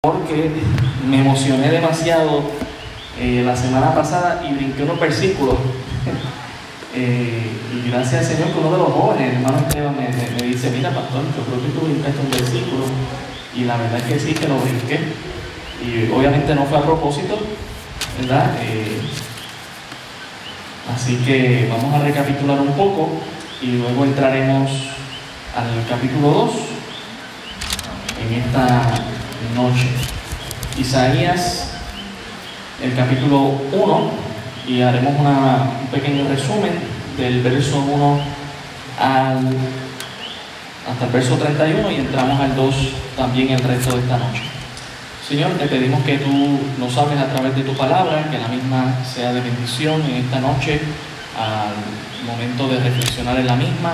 porque me emocioné demasiado eh, la semana pasada y brinqué unos versículos. Eh, y gracias al Señor que uno de los jóvenes, el hermano Esteban, me, dice, mira pastor, yo creo que tú brincaste un versículo. Y la verdad es que sí, que lo brinqué. Y obviamente no fue a propósito, ¿verdad? Eh, así que vamos a recapitular un poco y luego entraremos al capítulo 2 en esta noche. Isaías, el capítulo 1, y haremos un pequeño resumen del verso 1 al, hasta el verso 31 y entramos al 2 también el resto de esta noche. Señor, te pedimos que tú nos hables a través de tu palabra, que la misma sea de bendición en esta noche, al momento de reflexionar en la misma,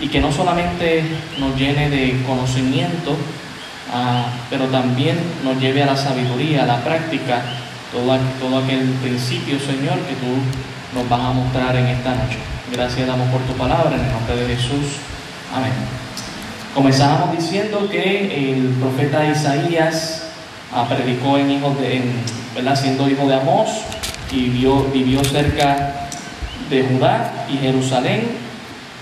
y que no solamente nos llene de conocimiento, ah, pero también nos lleve a la sabiduría, a la práctica, todo, aqu- todo aquel principio, Señor, que tú nos vas a mostrar en esta noche. Gracias damos por tu palabra, en el nombre de Jesús. Amén. Comenzábamos diciendo que el profeta Isaías ah, predicó en hijos de, en, siendo hijo de Amós y vivió cerca de Judá y Jerusalén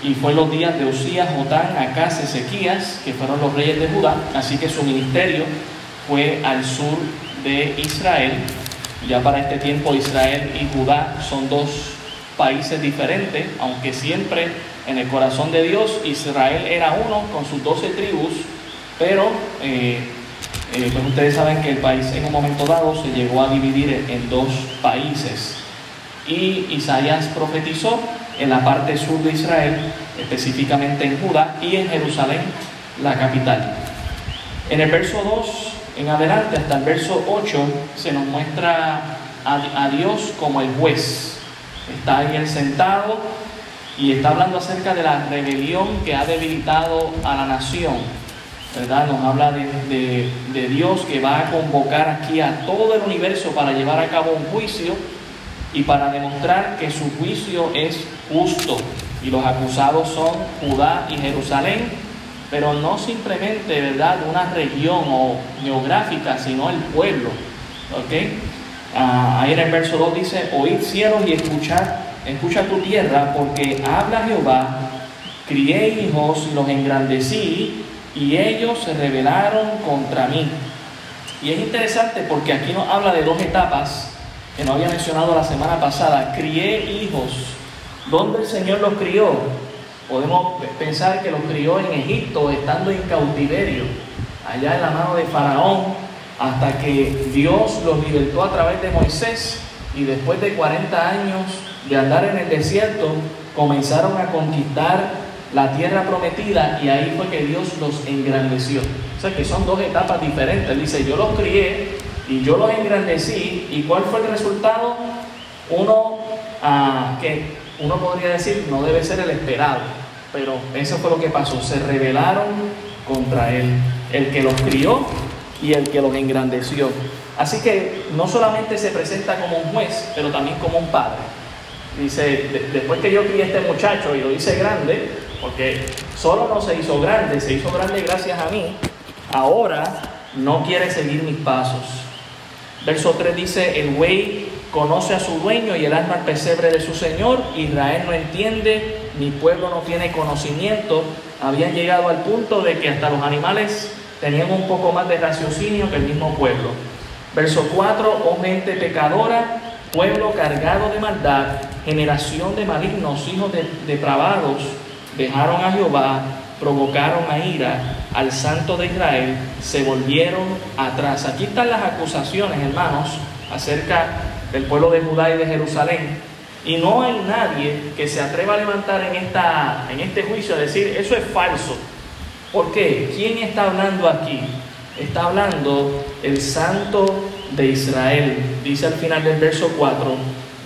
y fue los días de Usías, Jotán, Acaz, Ezequías, que fueron los reyes de Judá, así que su ministerio fue al sur de Israel. Ya para este tiempo Israel y Judá son dos países diferentes, aunque siempre en el corazón de Dios Israel era uno con sus doce tribus, pero eh, eh, pues ustedes saben que el país en un momento dado se llegó a dividir en dos países. Y Isaías profetizó en la parte sur de Israel, específicamente en Judá y en Jerusalén, la capital. En el verso 2 en adelante, hasta el verso 8, se nos muestra a, a Dios como el juez. Está ahí él sentado y está hablando acerca de la rebelión que ha debilitado a la nación. ¿verdad? Nos habla de, de- de Dios que va a convocar aquí a todo el universo para llevar a cabo un juicio y para demostrar que su juicio es justo. Y los acusados son Judá y Jerusalén, pero no simplemente, ¿verdad?, una región o geográfica, sino el pueblo. ¿Ok? Ah, ahí en el verso 2 dice, oíd cielos y escuchad, escucha tu tierra, porque habla Jehová, crié hijos y los engrandecí, y ellos se rebelaron contra mí. Y es interesante porque aquí nos habla de dos etapas que no había mencionado la semana pasada. Crié hijos. ¿Dónde el Señor los crió? Podemos pensar que los crió en Egipto, estando en cautiverio, allá en la mano de Faraón, hasta que Dios los libertó a través de Moisés. Y después de 40 años de andar en el desierto, comenzaron a conquistar la tierra prometida y ahí fue que Dios los engrandeció. O sea que son dos etapas diferentes. Dice, yo los crié y yo los engrandecí. ¿Y cuál fue el resultado? Uno ah, que uno podría decir no debe ser el esperado, pero eso fue lo que pasó. Se rebelaron contra él, el que los crió y el que los engrandeció. Así que no solamente se presenta como un juez, pero también como un padre. Dice, "De- después que yo crié a este muchacho y lo hice grande, porque solo no se hizo grande, se hizo grande gracias a mí, ahora no quiere seguir mis pasos. Verso 3 dice, el buey conoce a su dueño y el alma al pesebre de su señor, Israel no entiende, mi pueblo no tiene conocimiento, habían llegado al punto de que hasta los animales tenían un poco más de raciocinio que el mismo pueblo. Verso 4, oh gente pecadora, pueblo cargado de maldad, generación de malignos, hijos de depravados, dejaron a Jehová, provocaron a ira al santo de Israel, se volvieron atrás. Aquí están las acusaciones, hermanos, acerca del pueblo de Judá y de Jerusalén. Y no hay nadie que se atreva a levantar en, esta, en este juicio a decir, eso es falso. ¿Por qué? ¿Quién está hablando aquí? Está hablando el santo de Israel. Dice al final del verso 4,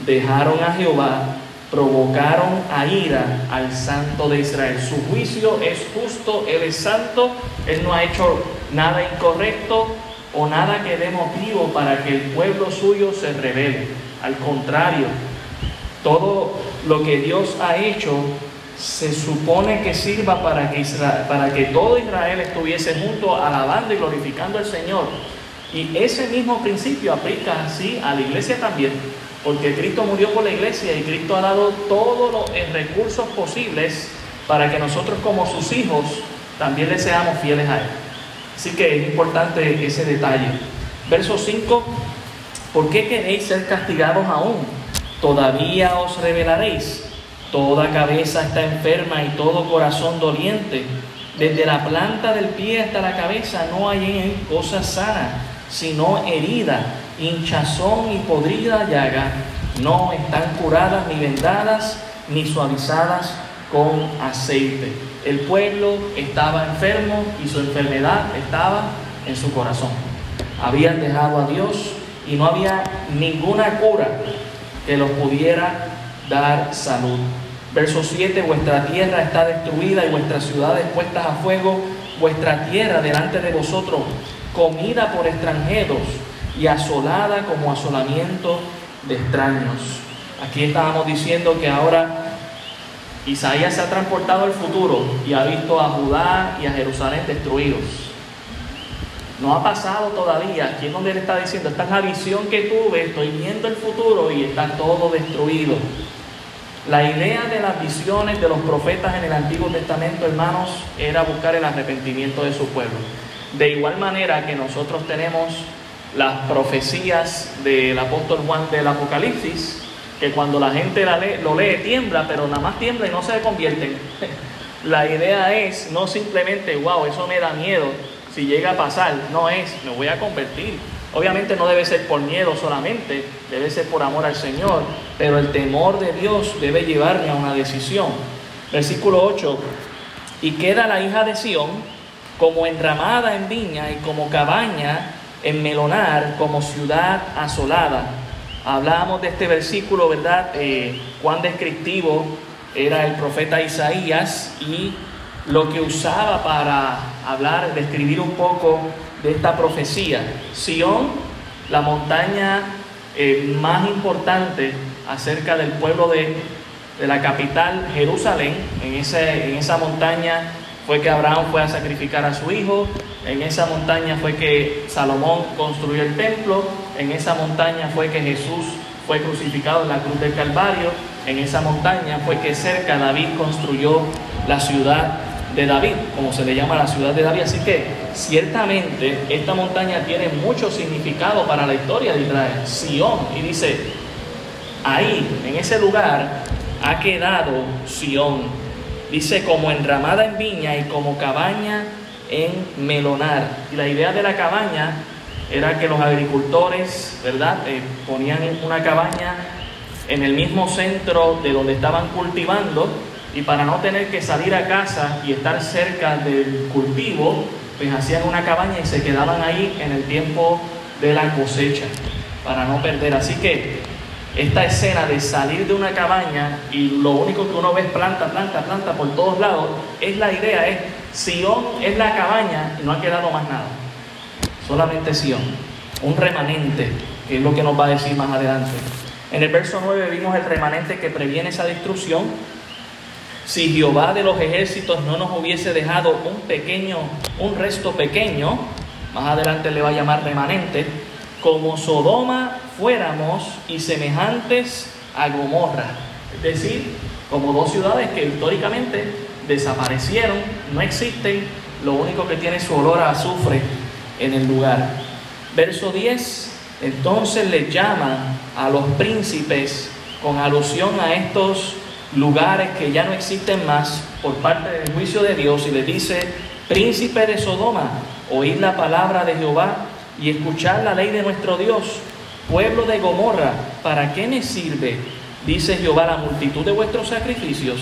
dejaron a Jehová, provocaron a ira al santo de Israel. Su juicio es justo, Él es santo, Él no ha hecho nada incorrecto o nada que dé motivo para que el pueblo suyo se rebele. Al contrario, todo lo que Dios ha hecho se supone que sirva para que, Isra- para que todo Israel estuviese junto alabando y glorificando al Señor. Y ese mismo principio aplica así a la iglesia también, porque Cristo murió por la iglesia y Cristo ha dado todos los recursos posibles para que nosotros como sus hijos también le seamos fieles a Él. Así que es importante ese detalle. Verso 5, ¿por qué queréis ser castigados aún? Todavía os revelaréis. Toda cabeza está enferma y todo corazón doliente. Desde la planta del pie hasta la cabeza no hay en él cosa sana, sino herida, hinchazón y podrida llaga. No están curadas ni vendadas ni suavizadas con aceite. El pueblo estaba enfermo y su enfermedad estaba en su corazón. Habían dejado a Dios y no había ninguna cura que los pudiera dar salud. Verso 7, vuestra tierra está destruida y vuestras ciudades puestas a fuego, vuestra tierra delante de vosotros, comida por extranjeros y asolada como asolamiento de extraños. Aquí estábamos diciendo que ahora Isaías se ha transportado al futuro y ha visto a Judá y a Jerusalén destruidos. No ha pasado todavía. Aquí es donde él está diciendo, esta es la visión que tuve, estoy viendo el futuro y está todo destruido. La idea de las visiones de los profetas en el Antiguo Testamento, hermanos, era buscar el arrepentimiento de su pueblo. De igual manera que nosotros tenemos las profecías del apóstol Juan del Apocalipsis, que cuando la gente lo lee tiembla, pero nada más tiembla y no se convierten. La idea es no simplemente, wow, eso me da miedo, si llega a pasar, no es, me voy a convertir. Obviamente no debe ser por miedo solamente, debe ser por amor al Señor, pero el temor de Dios debe llevarme a una decisión. Versículo 8, y queda la hija de Sión como enramada en viña y como cabaña en melonar, como ciudad asolada Hablábamos de este versículo, ¿verdad? Eh, cuán descriptivo era el profeta Isaías y lo que usaba para hablar, describir un poco de esta profecía. Sión, la montaña eh, más importante acerca del pueblo de, de la capital, Jerusalén. En, ese, en esa montaña fue que Abraham fue a sacrificar a su hijo, en esa montaña fue que Salomón construyó el templo, en esa montaña fue que Jesús fue crucificado en la cruz del Calvario, en esa montaña fue que cerca David construyó la ciudad de David, como se le llama la ciudad de David. Así que ciertamente esta montaña tiene mucho significado para la historia de Israel, Sión, y dice, ahí, en ese lugar, ha quedado Sión Dice como enramada en viña y como cabaña en melonar. Y la idea de la cabaña era que los agricultores, ¿verdad?, eh, ponían una cabaña en el mismo centro de donde estaban cultivando y para no tener que salir a casa y estar cerca del cultivo, pues hacían una cabaña y se quedaban ahí en el tiempo de la cosecha para no perder. Así que esta escena de salir de una cabaña y lo único que uno ve es planta, planta, planta por todos lados, es la idea, es Sion es la cabaña y no ha quedado más nada. Solamente Sion, un remanente, que es lo que nos va a decir más adelante. En el verso 9 vimos el remanente que previene esa destrucción. Si Jehová de los ejércitos no nos hubiese dejado un pequeño, un resto pequeño, más adelante le va a llamar remanente, como Sodoma fuéramos y semejantes a Gomorra. Es decir, como dos ciudades que históricamente desaparecieron, no existen, lo único que tiene su olor a azufre en el lugar. Verso 10, entonces le llama a los príncipes con alusión a estos lugares que ya no existen más por parte del juicio de Dios y le dice, príncipe de Sodoma, oíd la palabra de Jehová y escuchar la ley de nuestro Dios. Pueblo de Gomorra, ¿para qué me sirve? Dice Jehová, la multitud de vuestros sacrificios.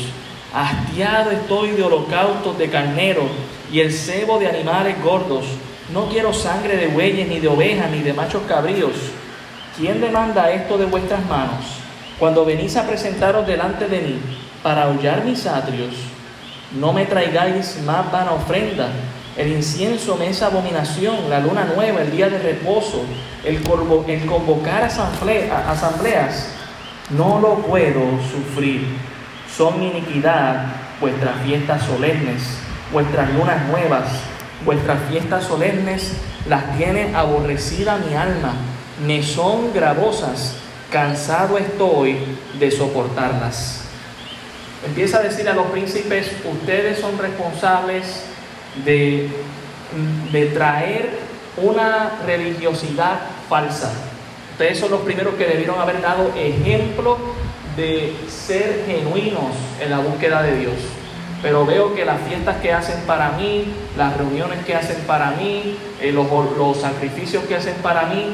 Hastiado estoy de holocaustos de carnero y el cebo de animales gordos. No quiero sangre de bueyes, ni de ovejas, ni de machos cabríos. ¿Quién demanda esto de vuestras manos? Cuando venís a presentaros delante de mí para hollar mis atrios, no me traigáis más vana ofrenda el incienso me es abominación, la luna nueva, el día de reposo, el, convocar asambleas, no lo puedo sufrir. Son mi iniquidad vuestras fiestas solemnes, vuestras lunas nuevas, Vuestras fiestas solemnes las tiene aborrecida mi alma, me son gravosas, cansado estoy de soportarlas. Empieza a decir a los príncipes, ustedes son responsables de, de traer una religiosidad falsa. Ustedes son los primeros que debieron haber dado ejemplo de ser genuinos en la búsqueda de Dios. Pero veo que las fiestas que hacen para mí, las reuniones que hacen para mí, eh, los, los sacrificios que hacen para mí,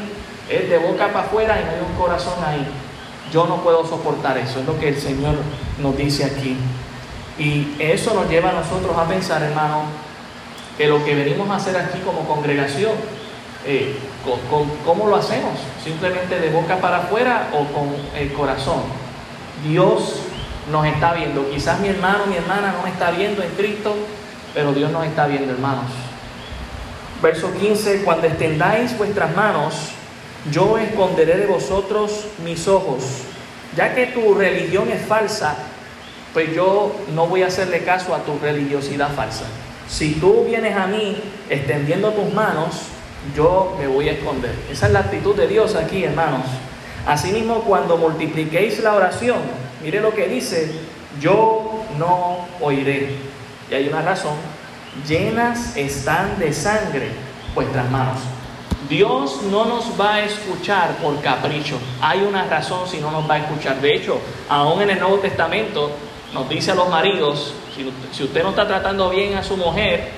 es de boca para afuera y no hay un corazón ahí. Yo no puedo soportar eso, es lo que el Señor nos dice aquí. Y eso nos lleva a nosotros a pensar, hermano, que lo que venimos a hacer aquí como congregación, eh, ¿cómo lo hacemos? ¿Simplemente de boca para afuera o con el corazón? Dios nos está viendo. Quizás mi hermano, mi hermana no me está viendo en Cristo, pero Dios nos está viendo, hermanos. Verso 15, cuando extendáis vuestras manos, yo esconderé de vosotros mis ojos. Ya que tu religión es falsa, pues yo no voy a hacerle caso a tu religiosidad falsa. Si tú vienes a mí extendiendo tus manos, yo me voy a esconder. Esa es la actitud de Dios aquí, hermanos. Asimismo, cuando multipliquéis la oración, mire lo que dice, yo no oiré. Y hay una razón, llenas están de sangre vuestras manos. Dios no nos va a escuchar por capricho. Hay una razón si no nos va a escuchar. De hecho, aún en el Nuevo Testamento nos dice a los maridos, si, usted no está tratando bien a su mujer,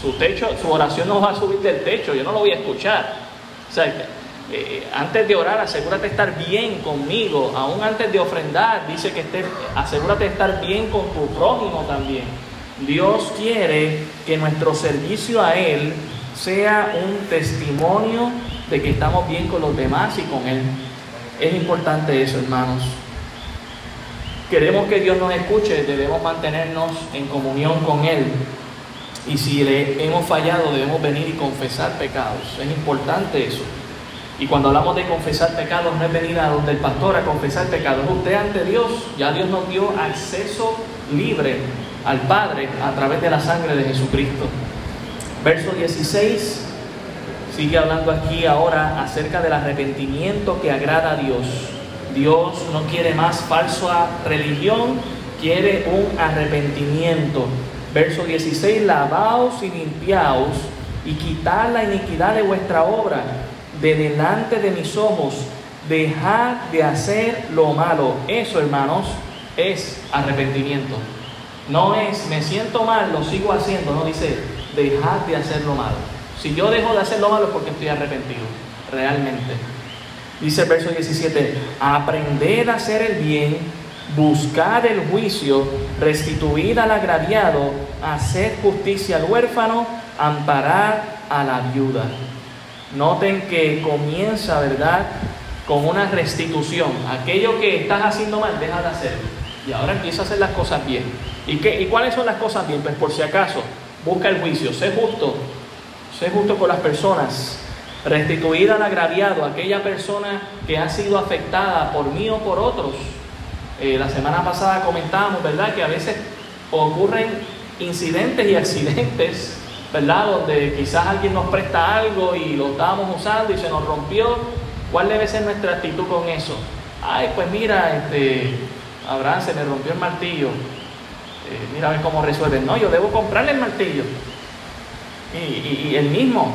su techo, su oración no va a subir del techo, yo no lo voy a escuchar. Sea, eh, antes de orar, asegúrate de estar bien conmigo, aún antes de ofrendar, dice que esté, asegúrate de estar bien con tu prójimo también. Dios quiere que nuestro servicio a Él sea un testimonio de que estamos bien con los demás y con Él. Es importante eso, hermanos. Queremos que Dios nos escuche, debemos mantenernos en comunión con Él. Y si le hemos fallado, debemos venir y confesar pecados. Es importante eso. Y cuando hablamos de confesar pecados, no es venir a donde el pastor a confesar pecados. Usted ante Dios, ya Dios nos dio acceso libre al Padre a través de la sangre de Jesucristo. Verso 16 sigue hablando aquí ahora acerca del arrepentimiento que agrada a Dios. Dios no quiere más falsa religión, quiere un arrepentimiento. Verso 16, lavaos y limpiaos y quitad la iniquidad de vuestra obra de delante de mis ojos, dejad de hacer lo malo. Eso, hermanos, es arrepentimiento. No es, me siento mal, lo sigo haciendo, no dice, dejad de hacer lo malo. Si yo dejo de hacer lo malo es porque estoy arrepentido, realmente. Dice el verso 17, aprended a hacer el bien, buscad el juicio, restituid al agraviado, hacer justicia al huérfano, amparad a la viuda. Noten que comienza, ¿verdad? Con una restitución. Aquello que estás haciendo mal, deja de hacerlo. Y ahora empieza a hacer las cosas bien. ¿Y, qué, ¿Y cuáles son las cosas bien? Pues por si acaso, busca el juicio, sé justo, sé justo con las personas, restituir al agraviado, aquella persona que ha sido afectada por mí o por otros. Eh, la semana pasada comentábamos, ¿verdad?, que a veces ocurren incidentes y accidentes, ¿verdad?, donde quizás alguien nos presta algo y lo estábamos usando y se nos rompió. ¿Cuál debe ser nuestra actitud con eso? Ay, pues mira, este, Abraham se me rompió el martillo. Eh, mira a ver cómo resuelve. No, yo debo comprarle el martillo. Y el mismo,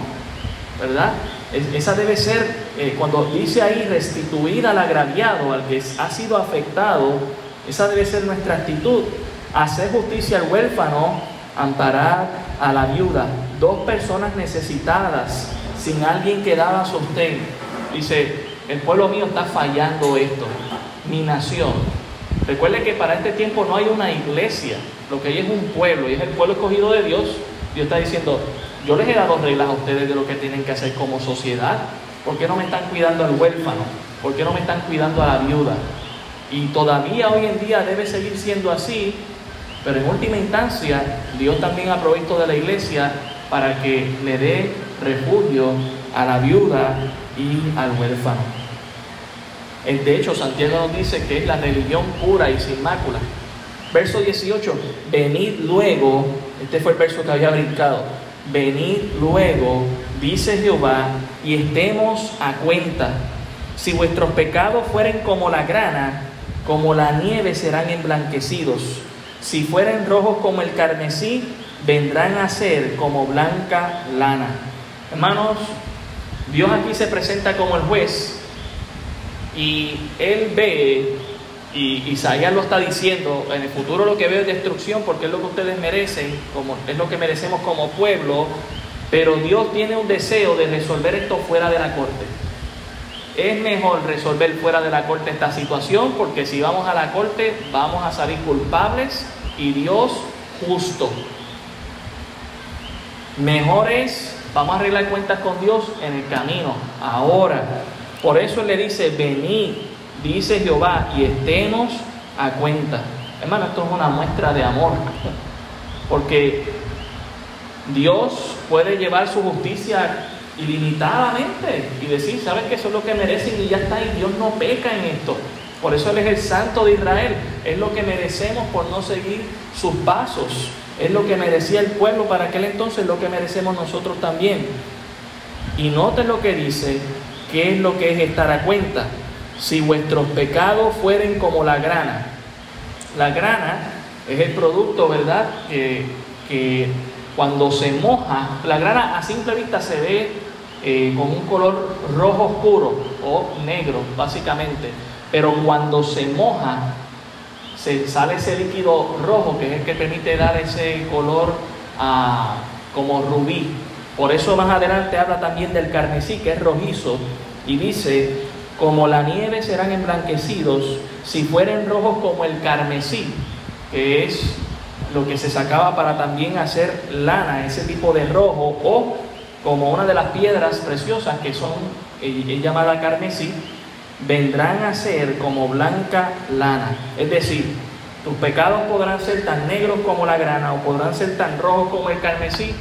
¿verdad? Esa debe ser, eh, cuando dice ahí restituir al agraviado, al que ha sido afectado, esa debe ser nuestra actitud. Hacer justicia al huérfano, amparar a la viuda. Dos personas necesitadas, sin alguien que daba sostén. Dice, el pueblo mío está fallando esto, mi nación. Recuerde que para este tiempo no hay una iglesia, lo que hay es un pueblo y es el pueblo escogido de Dios. Dios está diciendo, yo les he dado reglas a ustedes de lo que tienen que hacer como sociedad. ¿Por qué no me están cuidando al huérfano? ¿Por qué no me están cuidando a la viuda? Y todavía hoy en día debe seguir siendo así, pero en última instancia Dios también ha provisto de la iglesia para que le dé refugio a la viuda y al huérfano. De hecho, Santiago nos dice que es la religión pura y sin mácula. Verso 18, venid luego, este fue el verso que había brincado, venid luego, dice Jehová, y estemos a cuenta. Si vuestros pecados fueren como la grana, como la nieve serán emblanquecidos. Si fueren rojos como el carmesí, vendrán a ser como blanca lana. Hermanos, Dios aquí se presenta como el juez y él ve, y Isaías lo está diciendo, en el futuro lo que veo es destrucción porque es lo que ustedes merecen, como, es lo que merecemos como pueblo, pero Dios tiene un deseo de resolver esto fuera de la corte. Es mejor resolver fuera de la corte esta situación porque si vamos a la corte vamos a salir culpables y Dios justo. Mejor es, vamos a arreglar cuentas con Dios en el camino, ahora. Por eso le dice, venid, dice Jehová, y estemos a cuenta. Hermano, esto es una muestra de amor. Porque Dios puede llevar su justicia ilimitadamente y decir, ¿sabes que eso es lo que merecen y ya está? Y Dios no peca en esto. Por eso Él es el santo de Israel. Es lo que merecemos por no seguir sus pasos. Es lo que merecía el pueblo para aquel entonces, lo que merecemos nosotros también. Y noten lo que dice, ¿qué es lo que es estar a cuenta? Si vuestros pecados fueren como la grana. La grana es el producto, ¿verdad? que cuando se moja, la grana a simple vista se ve eh, con un color rojo oscuro o negro, básicamente. Pero cuando se moja, se sale ese líquido rojo que es el que permite dar ese color como rubí. Por eso más adelante habla también del carmesí, que es rojizo, y dice, como la nieve serán emblanquecidos si fueren rojos como el carmesí, que es lo que se sacaba para también hacer lana, ese tipo de rojo, o como una de las piedras preciosas que son es llamada carmesí, vendrán a ser como blanca lana. Es decir, tus pecados podrán ser tan negros como la grana o podrán ser tan rojos como el carmesí,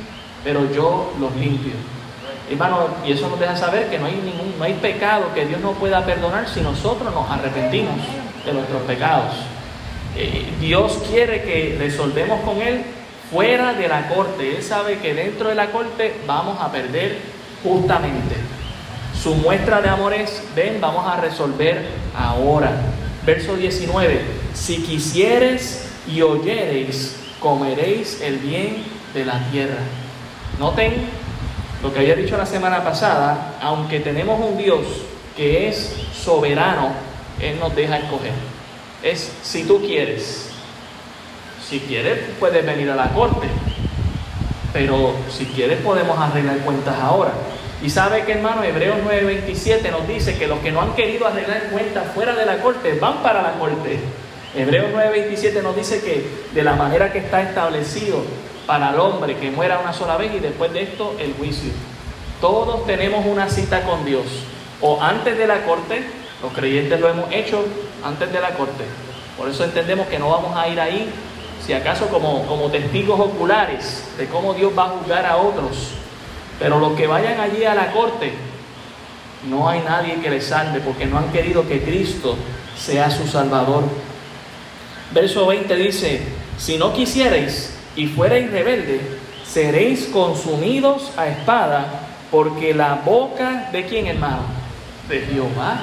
pero yo los limpio. Hermano, y eso nos deja saber que no hay ningún, no hay pecado que Dios no pueda perdonar si nosotros nos arrepentimos de nuestros pecados. Eh, Dios quiere que resolvemos con Él fuera de la corte. Él sabe que dentro de la corte vamos a perder justamente. Su muestra de amor es, ven, vamos a resolver ahora. Verso 19, si quisieres y oyereis, comeréis el bien de la tierra. Noten lo que había dicho la semana pasada, aunque tenemos un Dios que es soberano, Él nos deja escoger es si tú quieres. Si quieres, puedes venir a la corte. Pero si quieres, podemos arreglar cuentas ahora. Y sabe que hermano, Hebreos 9:27 nos dice que los que no han querido arreglar cuentas fuera de la corte van para la corte. Hebreos 9:27 nos dice que de la manera que está establecido para el hombre que muera una sola vez y después de esto el juicio. Todos tenemos una cita con Dios, o antes de la corte los creyentes lo hemos hecho antes de la corte. Por eso entendemos que no vamos a ir ahí, si acaso como, como testigos oculares de cómo Dios va a juzgar a otros. Pero los que vayan allí a la corte, no hay nadie que les salve porque no han querido que Cristo sea su Salvador. Verso 20 dice, si no quisierais y fuerais rebelde, seréis consumidos a espada, porque la boca de quién hermano? De Jehová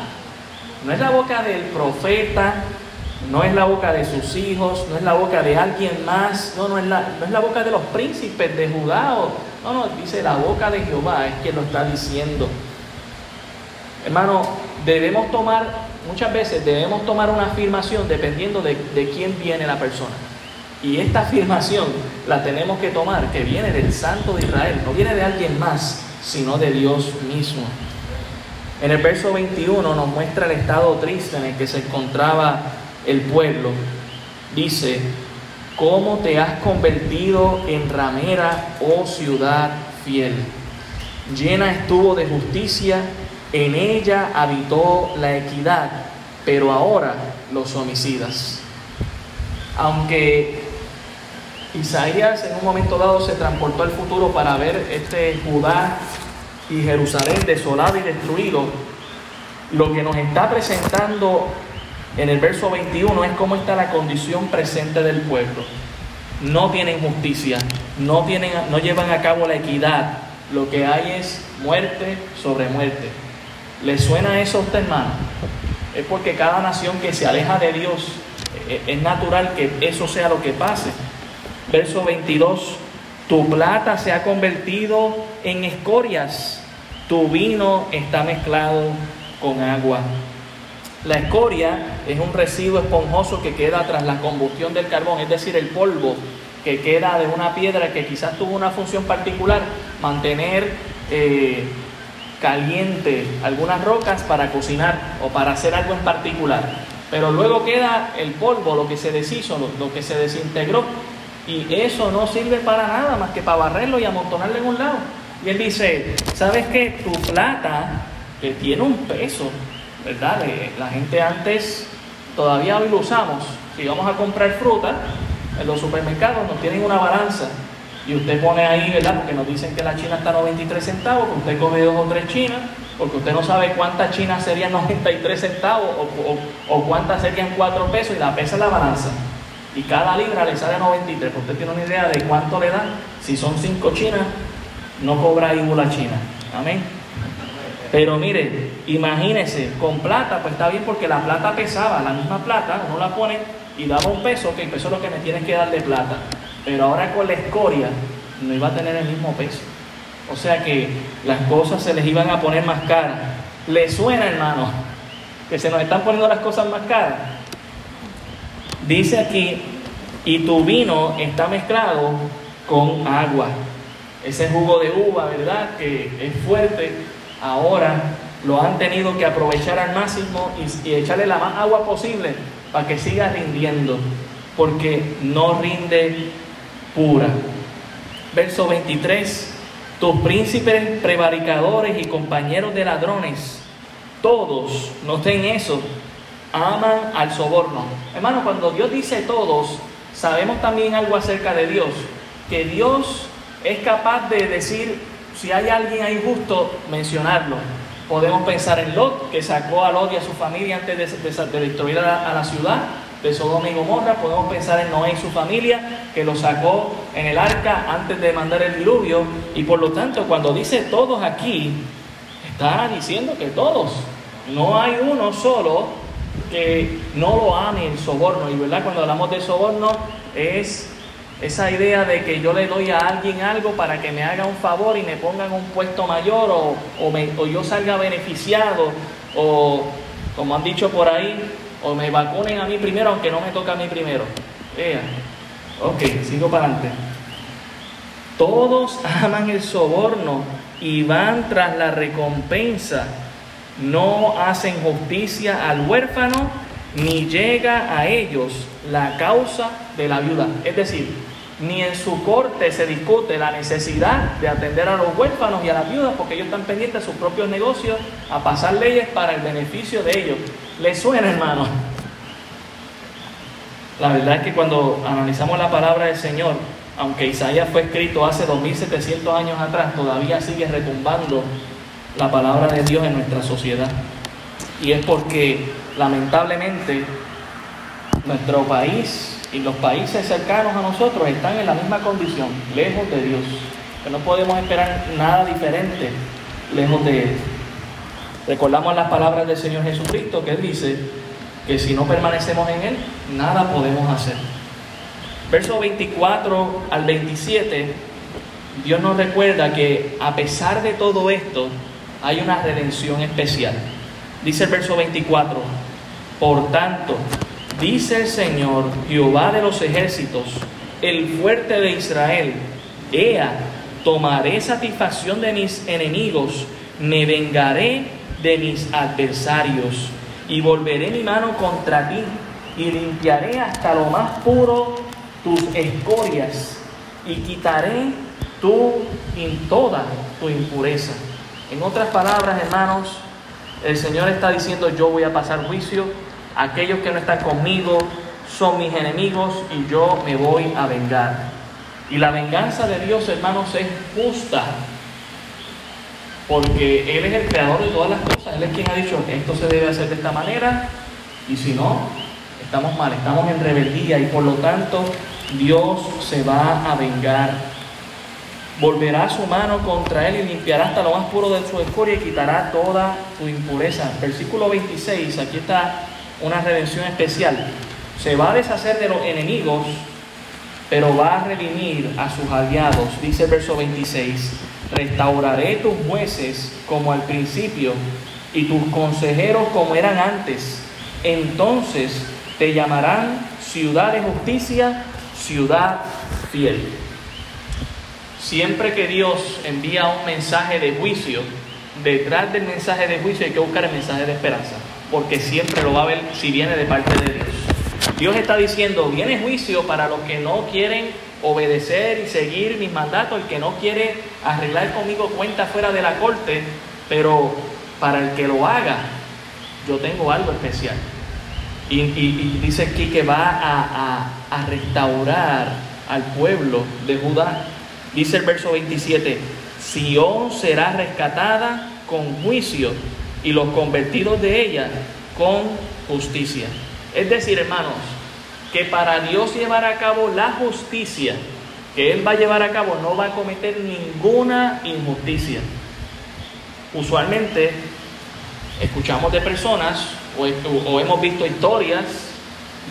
no es la boca del profeta, no es la boca de sus hijos, no es la boca de alguien más, no, no es la, no es la boca de los príncipes de Judá, no, no, dice la boca de Jehová, es quien lo está diciendo. Hermano, debemos tomar, muchas veces debemos tomar una afirmación dependiendo de, de quién viene la persona. Y esta afirmación la tenemos que tomar, que viene del Santo de Israel, no viene de alguien más, sino de Dios mismo. En el verso 21 nos muestra el estado triste en el que se encontraba el pueblo. Dice, ¿cómo te has convertido en ramera, oh ciudad fiel? Llena estuvo de justicia, en ella habitó la equidad, pero ahora los homicidas. Aunque Isaías en un momento dado se transportó al futuro para ver este Judá y Jerusalén desolado y destruido, lo que nos está presentando en el verso 21 es cómo está la condición presente del pueblo. no tienen justicia, no, tienen, no llevan a cabo la equidad. Lo que hay es muerte sobre muerte. ¿Le suena eso a usted, hermano? Es porque cada nación que se aleja de Dios, eh, es natural que eso sea lo que pase. Verso 22, tu plata se ha convertido en escorias, tu vino está mezclado con agua. La escoria es un residuo esponjoso que queda tras la combustión del carbón, es decir, el polvo que queda de una piedra que quizás tuvo una función particular, mantener eh, caliente algunas rocas para cocinar o para hacer algo en particular. Pero luego queda el polvo, lo que se deshizo, lo, que se desintegró. Y eso no sirve para nada más que para barrerlo y amontonarlo en un lado. Y él dice, ¿sabes qué? Tu plata, tiene un peso, ¿verdad? La gente antes, todavía hoy lo usamos. Si vamos a comprar fruta, en los supermercados nos tienen una balanza y usted pone ahí, ¿verdad? Porque nos dicen que la china está a 93 centavos, que usted coge dos o tres chinas, porque usted no sabe cuántas chinas serían 93 centavos o, cuántas serían 4 pesos y la pesa la balanza. Y cada libra le sale a 93. Usted tiene una idea de cuánto le dan. Si son 5 chinas, no cobra la china. Amén. Pero mire, imagínese, con plata, pues está bien porque la plata pesaba, la misma plata, uno la pone y daba un peso, que el peso es lo que me tienes que dar de plata. Pero ahora con la escoria no iba a tener el mismo peso. O sea que las cosas se les iban a poner más caras. ¿Le suena, hermano? Que se nos están poniendo las cosas más caras. Dice aquí, y tu vino está mezclado con agua. Ese jugo de uva, ¿verdad? Que es fuerte. Ahora lo han tenido que aprovechar al máximo y, echarle la más agua posible para que siga rindiendo. Porque no rinde pura. Verso 23, tus príncipes prevaricadores y compañeros de ladrones, todos, noten eso, aman al soborno. Hermano, cuando Dios dice todos, sabemos también algo acerca de Dios, que Dios es capaz de decir, si hay alguien ahí justo, mencionarlo. Podemos pensar en Lot, que sacó a Lot y a su familia antes de, destruir a la ciudad de Sodoma y Gomorra, podemos pensar en Noé y su familia, que lo sacó en el arca antes de mandar el diluvio, y por lo tanto cuando dice todos aquí, está diciendo que todos, no hay uno solo que no lo ame el soborno, y verdad, cuando hablamos de soborno es esa idea de que yo le doy a alguien algo para que me haga un favor y me ponga en un puesto mayor o, o yo salga beneficiado o como han dicho por ahí, o me vacunen a mí primero, aunque no me toca a mí primero. Vean. Ok, sigo para adelante. Todos aman el soborno y van tras la recompensa. No hacen justicia al huérfano ni llega a ellos la causa de la viuda. Es decir, ni en su corte se discute la necesidad de atender a los huérfanos y a las viudas porque ellos están pendientes de sus propios negocios a pasar leyes para el beneficio de ellos. ¿Le suena, hermano? La verdad es que cuando analizamos la palabra del Señor, aunque Isaías fue escrito hace 2700 años atrás, todavía sigue retumbando la palabra de Dios en nuestra sociedad. Y es porque lamentablemente nuestro país y los países cercanos a nosotros están en la misma condición, lejos de Dios. Que no podemos esperar nada diferente lejos de Él. Recordamos las palabras del Señor Jesucristo que Él dice que si no permanecemos en Él, nada podemos hacer. Verso 24 al 27, Dios nos recuerda que a pesar de todo esto, hay una redención especial. Dice el verso 24, por tanto, dice el Señor, Jehová de los ejércitos, el fuerte de Israel, Ea, tomaré satisfacción de mis enemigos, me vengaré de mis adversarios y volveré mi mano contra ti y limpiaré hasta lo más puro tus escorias y quitaré tu toda tu impureza. En otras palabras, hermanos, el Señor está diciendo, yo voy a pasar juicio, aquellos que no están conmigo son mis enemigos y yo me voy a vengar. Y la venganza de Dios, hermanos, es justa porque Él es el creador de todas las cosas, Él es quien ha dicho, esto se debe hacer de esta manera, y si no, Estamos mal, estamos en rebeldía y por lo tanto Dios se va a vengar. Volverá su mano contra él y limpiará hasta lo más puro de su escoria y quitará toda su impureza. Versículo 26, aquí está una redención especial. Se va a deshacer de los enemigos, pero va a redimir a sus aliados. Dice el verso 26, restauraré tus jueces como al principio y tus consejeros como eran antes. Entonces te llamarán ciudad de justicia, ciudad fiel. Siempre que Dios envía un mensaje de juicio, detrás del mensaje de juicio hay que buscar el mensaje de esperanza, porque siempre lo va a ver si viene de parte de Dios. Dios está diciendo, viene juicio para los que no quieren obedecer y seguir mis mandatos, el que no quiere arreglar conmigo cuenta fuera de la corte, pero para el que lo haga, yo tengo algo especial. Y, dice aquí que va a, a restaurar al pueblo de Judá. Dice el verso 27, Sión será rescatada con juicio y los convertidos de ella con justicia. Es decir, hermanos, que para Dios llevar a cabo la justicia que Él va a llevar a cabo, no va a cometer ninguna injusticia. Usualmente escuchamos de personas o, hemos visto historias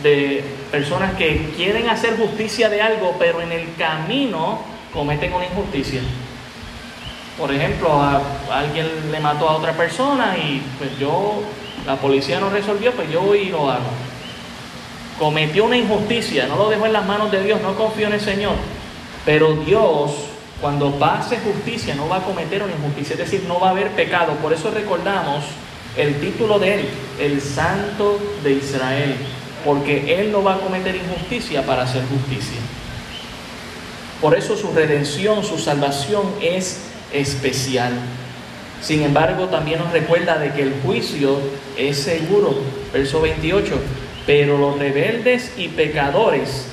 de personas que quieren hacer justicia de algo, pero en el camino cometen una injusticia. Por ejemplo, a, alguien le mató a otra persona y pues yo, la policía no resolvió, pues yo voy y lo hago cometió una injusticia, no lo dejó en las manos de Dios, no confió en el Señor. Pero Dios, cuando pase justicia, no va a cometer una injusticia, es decir, no va a haber pecado. Por eso recordamos el título de Él, el Santo de Israel, porque Él no va a cometer injusticia para hacer justicia. Por eso su redención, su salvación es especial. Sin embargo, también nos recuerda de que el juicio es seguro. Verso 28 pero los rebeldes y pecadores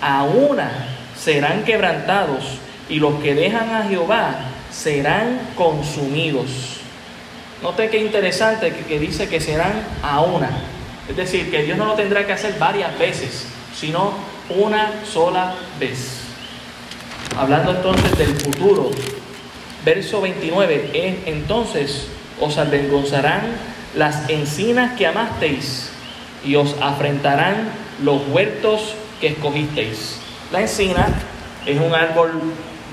a una serán quebrantados y los que dejan a Jehová serán consumidos. Note qué interesante que, dice que serán a una. Es decir, que Dios no lo tendrá que hacer varias veces, sino una sola vez. Hablando entonces del futuro, verso 29, entonces os avergonzarán las encinas que amasteis y os afrentarán los huertos que escogisteis. La encina es un árbol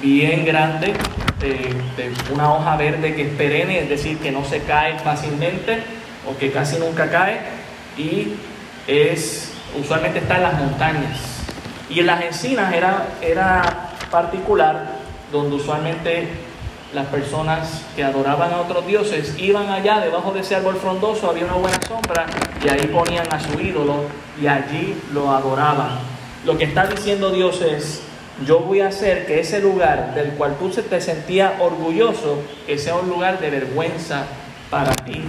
bien grande, de, una hoja verde que es perenne, es decir, que no se cae fácilmente o que casi nunca cae y es usualmente está en las montañas. Y en las encinas era, era particular donde usualmente las personas que adoraban a otros dioses iban allá debajo de ese árbol frondoso, había una buena sombra y ahí ponían a su ídolo y allí lo adoraban. Lo que está diciendo Dios es, yo voy a hacer que ese lugar del cual tú te sentías orgulloso, que sea un lugar de vergüenza para ti.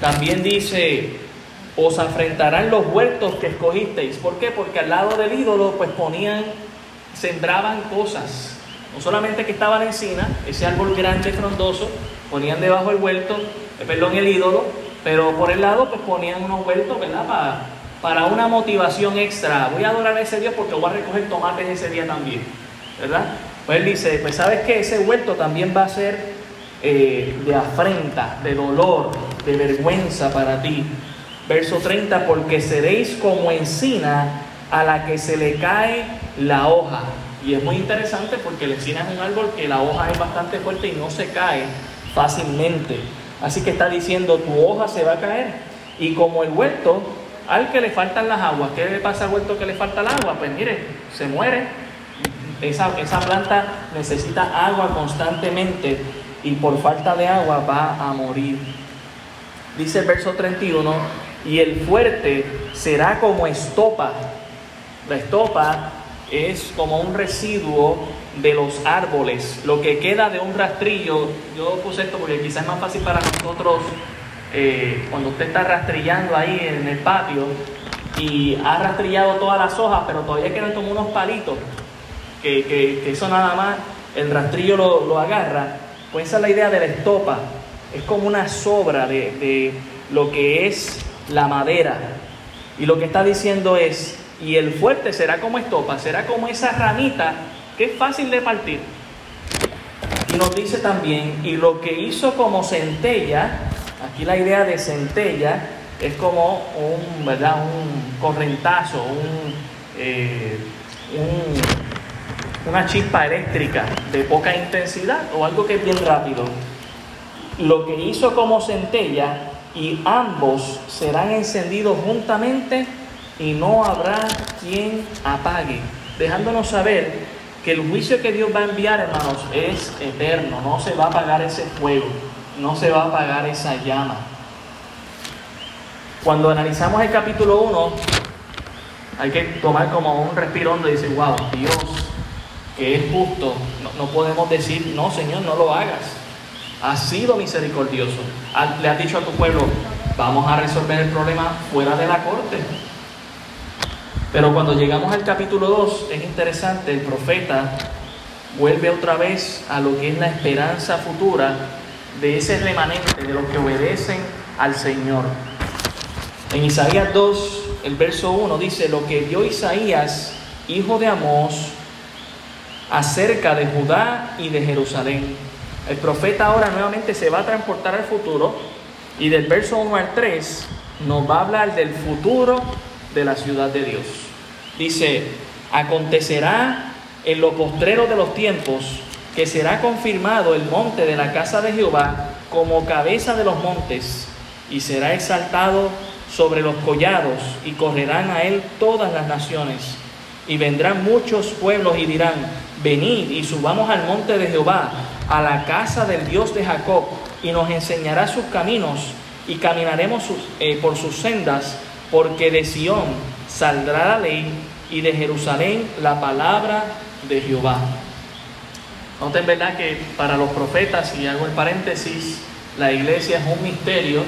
También dice, os afrentarán los huertos que escogisteis. ¿Por qué? Porque al lado del ídolo pues ponían, sembraban cosas no solamente que estaba la encina, ese árbol grande, frondoso, ponían debajo el huerto, eh, perdón, el ídolo, pero por el lado pues ponían unos huertos, ¿verdad? Para, para una motivación extra. Voy a adorar a ese Dios porque voy a recoger tomates ese día también, ¿verdad? Pues él dice, pues sabes que ese huerto también va a ser eh, de afrenta, de dolor, de vergüenza para ti. Verso 30, porque seréis como encina a la que se le cae la hoja y es muy interesante porque la encina es un árbol que la hoja es bastante fuerte y no se cae fácilmente. Así que está diciendo, tu hoja se va a caer. Y como el huerto, al que le faltan las aguas, ¿qué le pasa al huerto que le falta el agua? Pues mire, se muere. Esa, esa planta necesita agua constantemente y por falta de agua va a morir. Dice el verso 31, y el fuerte será como estopa. La estopa es como un residuo de los árboles, lo que queda de un rastrillo. Yo puse esto porque quizás es más fácil para nosotros eh, cuando usted está rastrillando ahí en el patio y ha rastrillado todas las hojas, pero todavía quedan como unos palitos, que, eso nada más el rastrillo lo, agarra. Pues esa es la idea de la estopa, es como una sobra de, de lo que es la madera. Y lo que está diciendo es, y el fuerte será como estopa, será como esa ramita que es fácil de partir. Y nos dice también, y lo que hizo como centella, aquí la idea de centella es como un, ¿verdad? un correntazo, eh, una chispa eléctrica de poca intensidad o algo que es bien rápido. Lo que hizo como centella y ambos serán encendidos juntamente y no habrá quien apague, dejándonos saber que el juicio que Dios va a enviar, hermanos, es eterno, no se va a apagar ese fuego, no se va a apagar esa llama. Cuando analizamos el capítulo 1, hay que tomar como un respiro hondo y decir, wow, Dios, que es justo, no, podemos decir, no, Señor, no lo hagas. Has sido misericordioso. Le has dicho a tu pueblo, vamos a resolver el problema fuera de la corte. Pero cuando llegamos al capítulo 2, es interesante, el profeta vuelve otra vez a lo que es la esperanza futura de ese remanente, de los que obedecen al Señor. En Isaías 2, el verso 1 dice, lo que vio Isaías, hijo de Amós, acerca de Judá y de Jerusalén. El profeta ahora nuevamente se va a transportar al futuro y del verso 1 al 3 nos va a hablar del futuro de la ciudad de Dios. Dice, acontecerá en lo postrero de los tiempos que será confirmado el monte de la casa de Jehová como cabeza de los montes y será exaltado sobre los collados y correrán a él todas las naciones. Y vendrán muchos pueblos y dirán, venid y subamos al monte de Jehová, a la casa del Dios de Jacob, y nos enseñará sus caminos y caminaremos eh, por sus sendas, porque de Sión saldrá la ley y de Jerusalén la palabra de Jehová. Noten verdad que para los profetas, y hago el paréntesis, la iglesia es un misterio.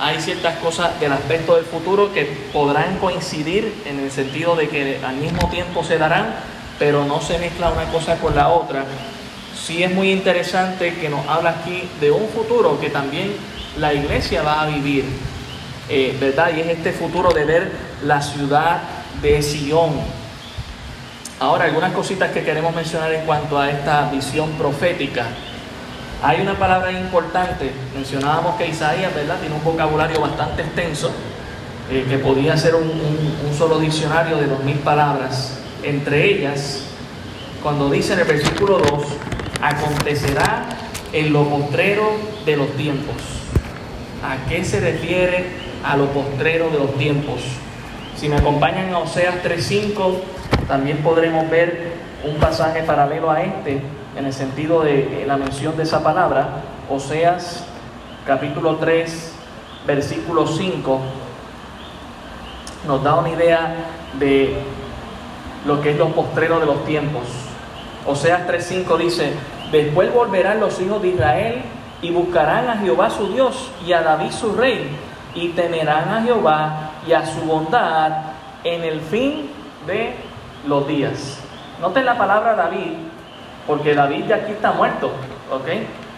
Hay ciertas cosas del aspecto del futuro que podrán coincidir en el sentido de que al mismo tiempo se darán, pero no se mezcla una cosa con la otra. Sí es muy interesante que nos habla aquí de un futuro que también la iglesia va a vivir, eh, ¿verdad? Y es este futuro de ver la ciudad de Sion. Ahora, algunas cositas que queremos mencionar en cuanto a esta visión profética. Hay una palabra importante, mencionábamos que Isaías, ¿verdad? Tiene un vocabulario bastante extenso, eh, que podía ser un, solo diccionario de dos mil palabras. Entre ellas, cuando dice en el versículo 2, acontecerá en lo postrero de los tiempos. ¿A qué se refiere a lo postrero de los tiempos? Si me acompañan a Oseas 3.5, también podremos ver un pasaje paralelo a este, en el sentido de eh, la mención de esa palabra. Oseas capítulo 3, versículo 5, nos da una idea de lo que es los postreros de los tiempos. Oseas 3.5 dice, después volverán los hijos de Israel y buscarán a Jehová su Dios y a David su rey y temerán a Jehová y a su bondad en el fin de los días. Noten la palabra David, porque David ya aquí está muerto, ¿ok?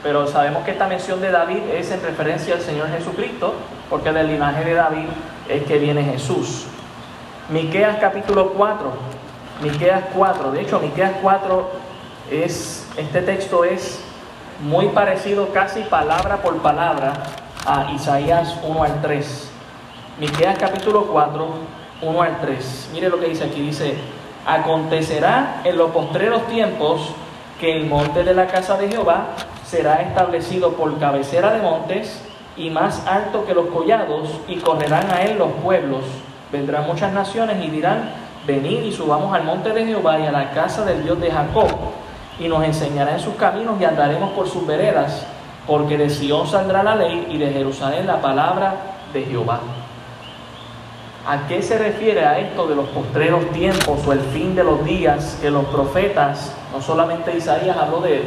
Pero sabemos que esta mención de David es en referencia al Señor Jesucristo, porque del linaje de David es que viene Jesús. Miqueas capítulo 4, Miqueas 4, de hecho Miqueas 4 es, este texto es muy parecido casi palabra por palabra a Isaías 1 al 3. Miqueas capítulo 4, 1 al 3. Mire lo que dice aquí, dice, acontecerá en los postreros tiempos que el monte de la casa de Jehová será establecido por cabecera de montes y más alto que los collados, y correrán a él los pueblos. Vendrán muchas naciones y dirán, venid y subamos al monte de Jehová y a la casa del Dios de Jacob, y nos enseñará en sus caminos y andaremos por sus veredas porque de Sion saldrá la ley y de Jerusalén la palabra de Jehová. ¿A qué se refiere a esto de los postreros tiempos o el fin de los días que los profetas, no solamente Isaías habló de él,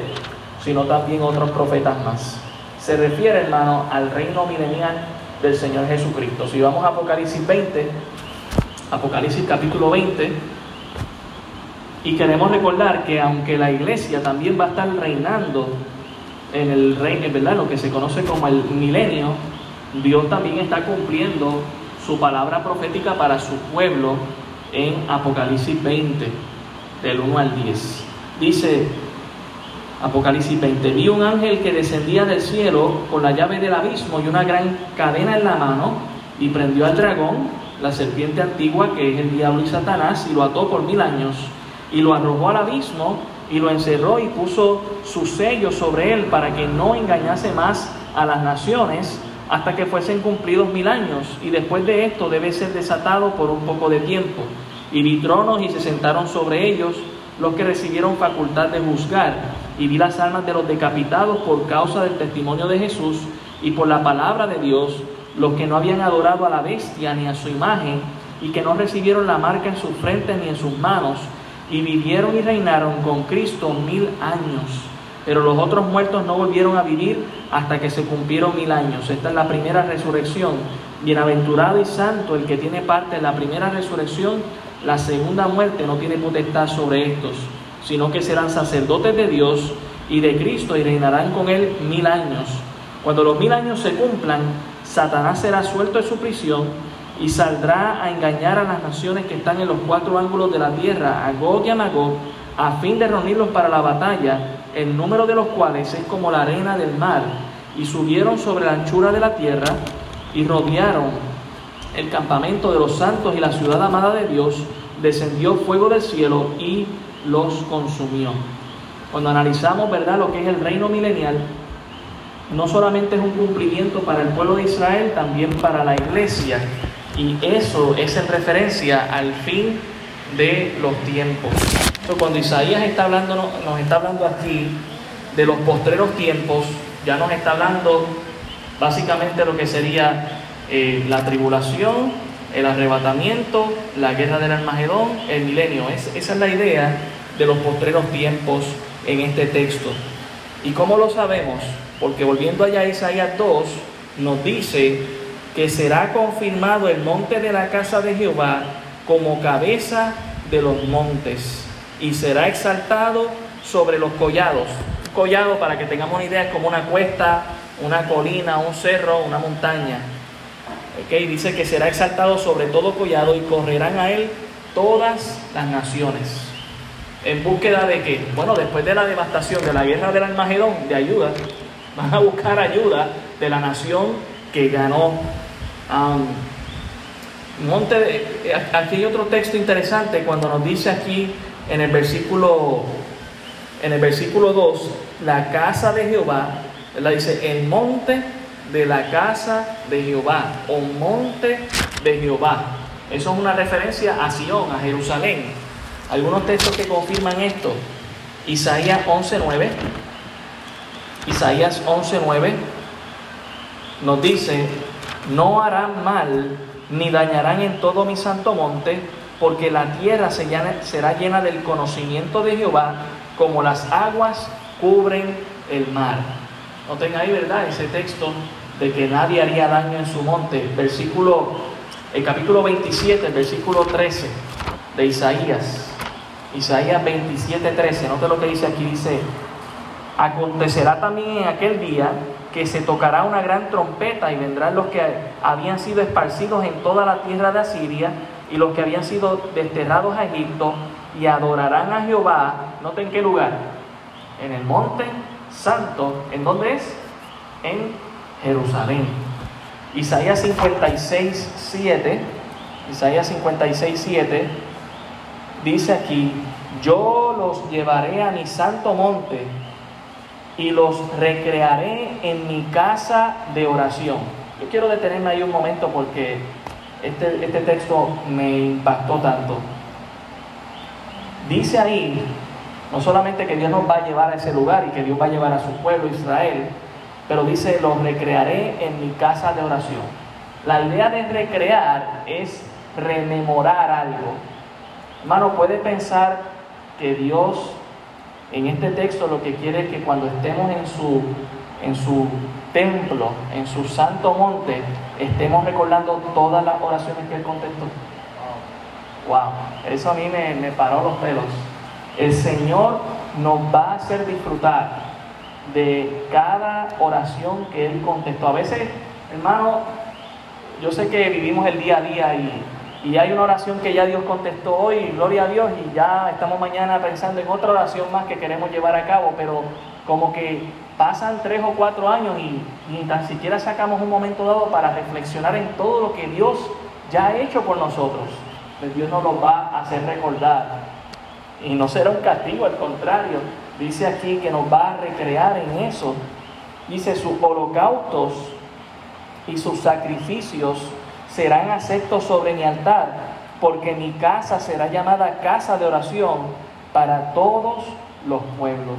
sino también otros profetas más? Se refiere, hermano, al reino milenial del Señor Jesucristo. Si vamos a Apocalipsis 20, Apocalipsis capítulo 20, y queremos recordar que aunque la iglesia también va a estar reinando en el reino, ¿verdad? Lo que se conoce como el milenio, Dios también está cumpliendo su palabra profética para su pueblo en Apocalipsis 20, del 1 al 10. Dice Apocalipsis 20, vi un ángel que descendía del cielo con la llave del abismo y una gran cadena en la mano y prendió al dragón, la serpiente antigua que es el diablo y Satanás, y lo ató por mil años y lo arrojó al abismo y lo encerró y puso su sello sobre él para que no engañase más a las naciones hasta que fuesen cumplidos mil años, y después de esto debe ser desatado por un poco de tiempo. Y vi tronos y se sentaron sobre ellos los que recibieron facultad de juzgar, y vi las almas de los decapitados por causa del testimonio de Jesús y por la palabra de Dios, los que no habían adorado a la bestia ni a su imagen, y que no recibieron la marca en sus frentes ni en sus manos, y vivieron y reinaron con Cristo mil años. Pero los otros muertos no volvieron a vivir hasta que se cumplieron mil años. Esta es la primera resurrección. Bienaventurado y santo el que tiene parte en la primera resurrección. La segunda muerte no tiene potestad sobre estos, sino que serán sacerdotes de Dios y de Cristo y reinarán con él mil años. Cuando los mil años se cumplan, Satanás será suelto de su prisión y saldrá a engañar a las naciones que están en los cuatro ángulos de la tierra, a Gog y a Magog, a fin de reunirlos para la batalla, el número de los cuales es como la arena del mar, y subieron sobre la anchura de la tierra y rodearon el campamento de los santos y la ciudad amada de Dios, descendió fuego del cielo y los consumió. Cuando analizamos, ¿verdad?, lo que es el reino milenial, no solamente es un cumplimiento para el pueblo de Israel, también para la iglesia. Y eso es en referencia al fin de los tiempos. cuando Isaías está hablando, nos está hablando aquí de los postreros tiempos, ya nos está hablando básicamente lo que sería eh, la tribulación, el arrebatamiento, la guerra del Armagedón, el milenio. Es, esa es la idea de los postreros tiempos en este texto. ¿Y cómo lo sabemos? Porque volviendo allá a Isaías 2, nos dice que será confirmado el monte de la casa de Jehová como cabeza de los montes y será exaltado sobre los collados. collado, para que tengamos una idea, es como una cuesta, una colina, un cerro, una montaña. Okay, dice que será exaltado sobre todo collado y correrán a él todas las naciones. ¿En búsqueda de qué? Bueno, después de la devastación de la guerra del Armagedón, de ayuda, van a buscar ayuda de la nación que ganó. Monte eh, aquí hay otro texto interesante cuando nos dice aquí en el versículo en el versículo 2, la casa de Jehová, dice, el monte de la casa de Jehová, o monte de Jehová. Eso es una referencia a Sion, a Jerusalén. Algunos textos que confirman esto. Isaías 11.9. Isaías 11.9 nos dice, no harán mal ni dañarán en todo mi santo monte, porque la tierra será llena del conocimiento de Jehová, como las aguas cubren el mar. Noten ahí, ¿verdad? Ese texto de que nadie haría daño en su monte. Versículo, el capítulo 27, el versículo 13 de Isaías. Isaías 27, 13. Note lo que dice aquí, dice, acontecerá también en aquel día que se tocará una gran trompeta y vendrán los que habían sido esparcidos en toda la tierra de Asiria y los que habían sido desterrados a Egipto y adorarán a Jehová. Noten en qué lugar. En el monte santo. ¿En dónde es? En Jerusalén. Isaías 56, 7. Isaías 56, 7. Dice aquí, yo los llevaré a mi santo monte y los recrearé en mi casa de oración. Yo quiero detenerme ahí un momento porque este, este texto me impactó tanto. Dice ahí, no solamente que Dios nos va a llevar a ese lugar y que Dios va a llevar a su pueblo Israel, pero dice, los recrearé en mi casa de oración. La idea de recrear es rememorar algo. Hermano, puede pensar que Dios en este texto lo que quiere es que cuando estemos en su, en su templo, en su santo monte, estemos recordando todas las oraciones que él contestó. Wow, eso a mí me, me paró los pelos. El Señor nos va a hacer disfrutar de cada oración que Él contestó. A veces, hermano, yo sé que vivimos el día a día y, y hay una oración que ya Dios contestó hoy, gloria a Dios, y ya estamos mañana pensando en otra oración más que queremos llevar a cabo, pero como que pasan tres o cuatro años y ni tan siquiera sacamos un momento dado para reflexionar en todo lo que Dios ya ha hecho por nosotros. Pues Dios nos lo va a hacer recordar. Y no será un castigo, al contrario. Dice aquí que nos va a recrear en eso. Dice, sus holocaustos y sus sacrificios serán aceptos sobre mi altar, porque mi casa será llamada casa de oración para todos los pueblos.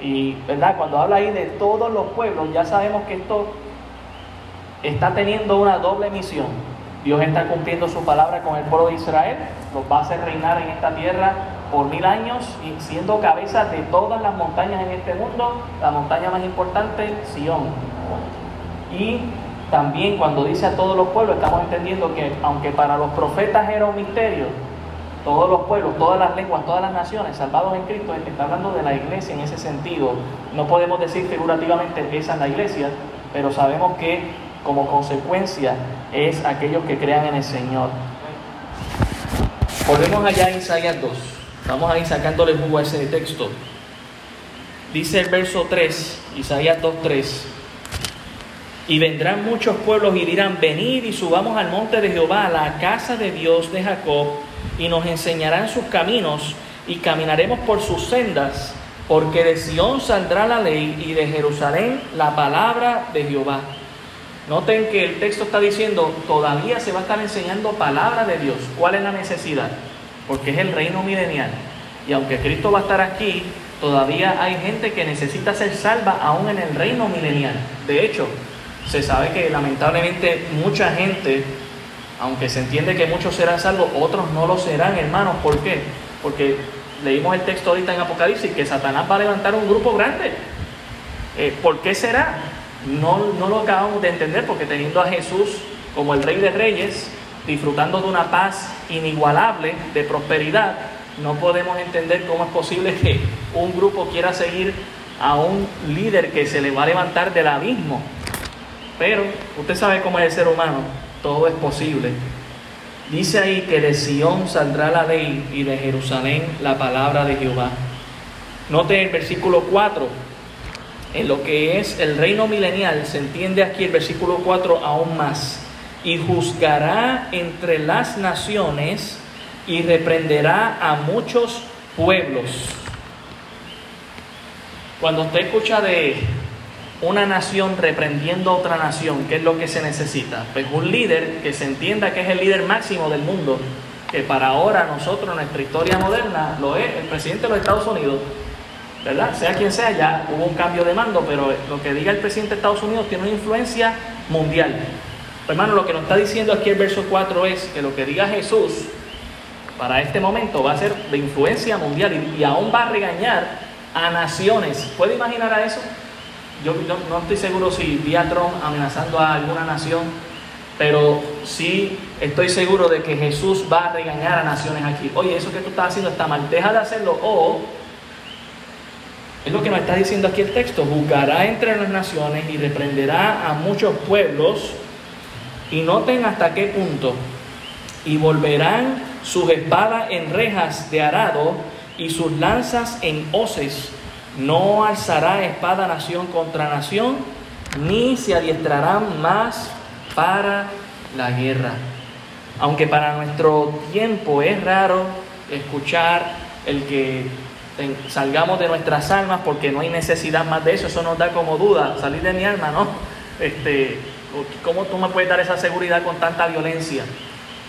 Y, ¿verdad? Cuando habla ahí de todos los pueblos, ya sabemos que esto está teniendo una doble misión. Dios está cumpliendo su palabra con el pueblo de Israel, los va a hacer reinar en esta tierra por mil años y siendo cabeza de todas las montañas en este mundo, la montaña más importante, Sion. Y también cuando dice a todos los pueblos, estamos entendiendo que aunque para los profetas era un misterio, todos los pueblos, todas las lenguas, todas las naciones salvados en Cristo, está hablando de la iglesia en ese sentido. No podemos decir figurativamente esa es la iglesia, pero sabemos que como consecuencia es aquellos que crean en el Señor. Volvemos allá en Isaías 2. Vamos a ir sacándole jugo a ese texto. Dice el verso 3, Isaías 2, 3. Y vendrán muchos pueblos y dirán, venid y subamos al monte de Jehová, a la casa de Dios de Jacob, y nos enseñarán sus caminos, y caminaremos por sus sendas, porque de Sión saldrá la ley, y de Jerusalén la palabra de Jehová. Noten que el texto está diciendo, todavía se va a estar enseñando palabra de Dios. ¿Cuál es la necesidad? Porque es el reino milenial. Y aunque Cristo va a estar aquí, todavía hay gente que necesita ser salva aún en el reino milenial. De hecho, se sabe que lamentablemente mucha gente, aunque se entiende que muchos serán salvos, otros no lo serán, hermanos. ¿Por qué? Porque leímos el texto ahorita en Apocalipsis que Satanás va a levantar un grupo grande. Eh, ¿Por qué será? No, no lo acabamos de entender porque teniendo a Jesús como el Rey de Reyes, disfrutando de una paz inigualable, de prosperidad, no podemos entender cómo es posible que un grupo quiera seguir a un líder que se le va a levantar del abismo. Pero usted sabe cómo es el ser humano, todo es posible. Dice ahí que de Sión saldrá la ley y de Jerusalén la palabra de Jehová. Note el versículo 4, en lo que es el reino milenial, se entiende aquí el versículo 4 aún más. Y juzgará entre las naciones y reprenderá a muchos pueblos. Cuando usted escucha de una nación reprendiendo a otra nación, ¿qué es lo que se necesita? Pues un líder que se entienda que es el líder máximo del mundo, que para ahora nosotros, nuestra historia moderna, lo es el presidente de los Estados Unidos, ¿verdad? Sea quien sea, ya hubo un cambio de mando, pero lo que diga el presidente de Estados Unidos tiene una influencia mundial. Hermano, lo que nos está diciendo aquí el verso 4 es que lo que diga Jesús para este momento va a ser de influencia mundial y, y aún va a regañar a naciones. ¿Puede imaginar a eso? Yo, no estoy seguro si vi a Trump amenazando a alguna nación, pero sí estoy seguro de que Jesús va a regañar a naciones aquí. Oye, eso que tú estás haciendo está mal, deja de hacerlo. O es lo que nos está diciendo aquí el texto, juzgará entre las naciones y reprenderá a muchos pueblos. Y noten hasta qué punto. Y volverán sus espadas en rejas de arado y sus lanzas en hoces. No alzará espada nación contra nación, ni se adiestrarán más para la guerra. Aunque para nuestro tiempo es raro escuchar el que salgamos de nuestras almas porque no hay necesidad más de eso, eso nos da como duda, salir de mi alma, ¿no? Este, ¿Cómo tú me puedes dar esa seguridad con tanta violencia?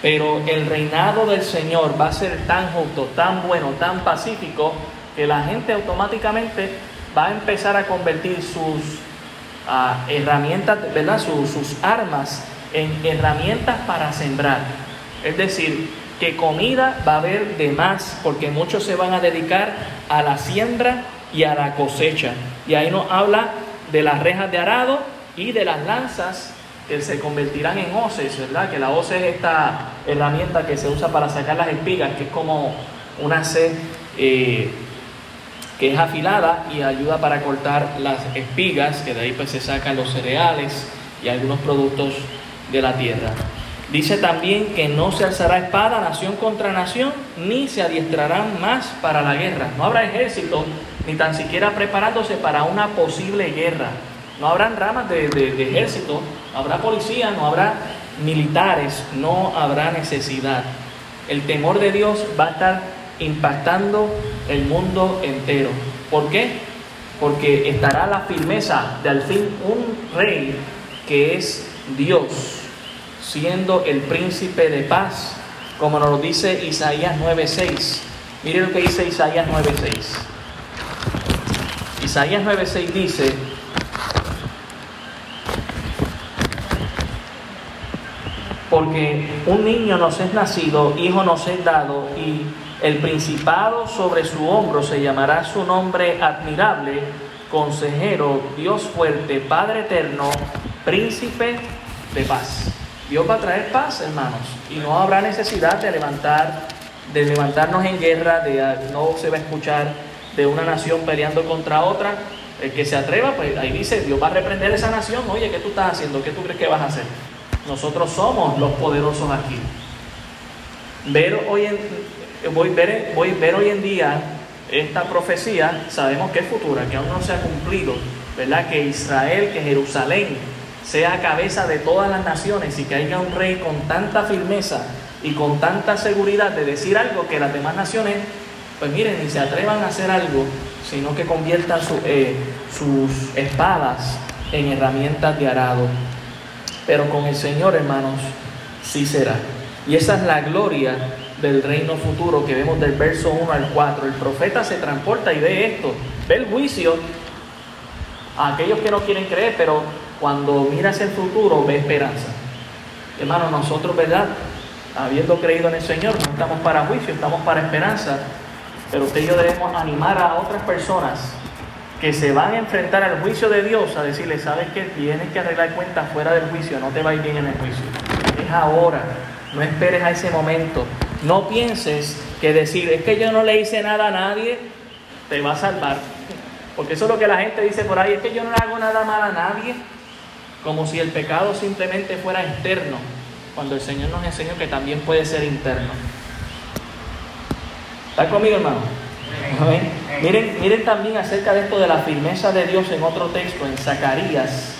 Pero el reinado del Señor va a ser tan justo, tan bueno, tan pacífico, que la gente automáticamente va a empezar a convertir sus ah, herramientas, ¿verdad? Sus, armas en herramientas para sembrar. Es decir, que comida va a haber de más, porque muchos se van a dedicar a la siembra y a la cosecha. Y ahí nos habla de las rejas de arado y de las lanzas que se convertirán en hoces, ¿verdad? Que la hoce es esta herramienta que se usa para sacar las espigas, que es como una sed que es afilada y ayuda para cortar las espigas, que de ahí pues se sacan los cereales y algunos productos de la tierra. Dice también que no se alzará espada nación contra nación, ni se adiestrarán más para la guerra. No habrá ejército, ni tan siquiera preparándose para una posible guerra. No habrán ramas de, de ejército, no habrá policía, no habrá militares, no habrá necesidad. El temor de Dios va a estar impactando el mundo entero. ¿Por qué? Porque estará la firmeza de al fin un rey que es Dios, siendo el príncipe de paz, como nos lo dice Isaías 9:6. Mire lo que dice Isaías 9:6. Isaías 9:6 dice, porque un niño nos es nacido, hijo nos es dado, y el principado sobre su hombro se llamará su nombre admirable, consejero, Dios fuerte, Padre eterno, príncipe de paz. Dios va a traer paz, hermanos, y no habrá necesidad de levantar, de levantarnos en guerra, de no se va a escuchar de una nación peleando contra otra. El que se atreva, pues ahí dice, Dios va a reprender esa nación. Oye, ¿qué tú estás haciendo? ¿Qué tú crees que vas a hacer? Nosotros somos los poderosos aquí. Ver hoy en, voy, ver, voy ver hoy en día esta profecía, sabemos que es futura, que aún no se ha cumplido, ¿verdad? Que Israel, que Jerusalén sea cabeza de todas las naciones y que haya un rey con tanta firmeza y con tanta seguridad de decir algo que las demás naciones, pues miren, ni se atrevan a hacer algo, sino que conviertan eh, sus espadas en herramientas de arado. Pero con el Señor, hermanos, sí será. Y esa es la gloria del reino futuro que vemos del verso 1 al 4. El profeta se transporta y ve esto, ve el juicio a aquellos que no quieren creer, pero cuando miras el futuro ve esperanza. Hermanos, nosotros, ¿verdad? Habiendo creído en el Señor, no estamos para juicio, estamos para esperanza. Pero usted y debemos animar a otras personas que se van a enfrentar al juicio de Dios a decirle, sabes que tienes que arreglar cuentas fuera del juicio, no te va a ir bien en el juicio. Es ahora, no esperes a ese momento. No pienses que decir, es que yo no le hice nada a nadie, te va a salvar. Porque eso es lo que la gente dice por ahí, es que yo no le hago nada mal a nadie, como si el pecado simplemente fuera externo, cuando el Señor nos enseñó que también puede ser interno. ¿Está conmigo, hermano? Miren, miren también acerca de esto de la firmeza de Dios en otro texto, en Zacarías.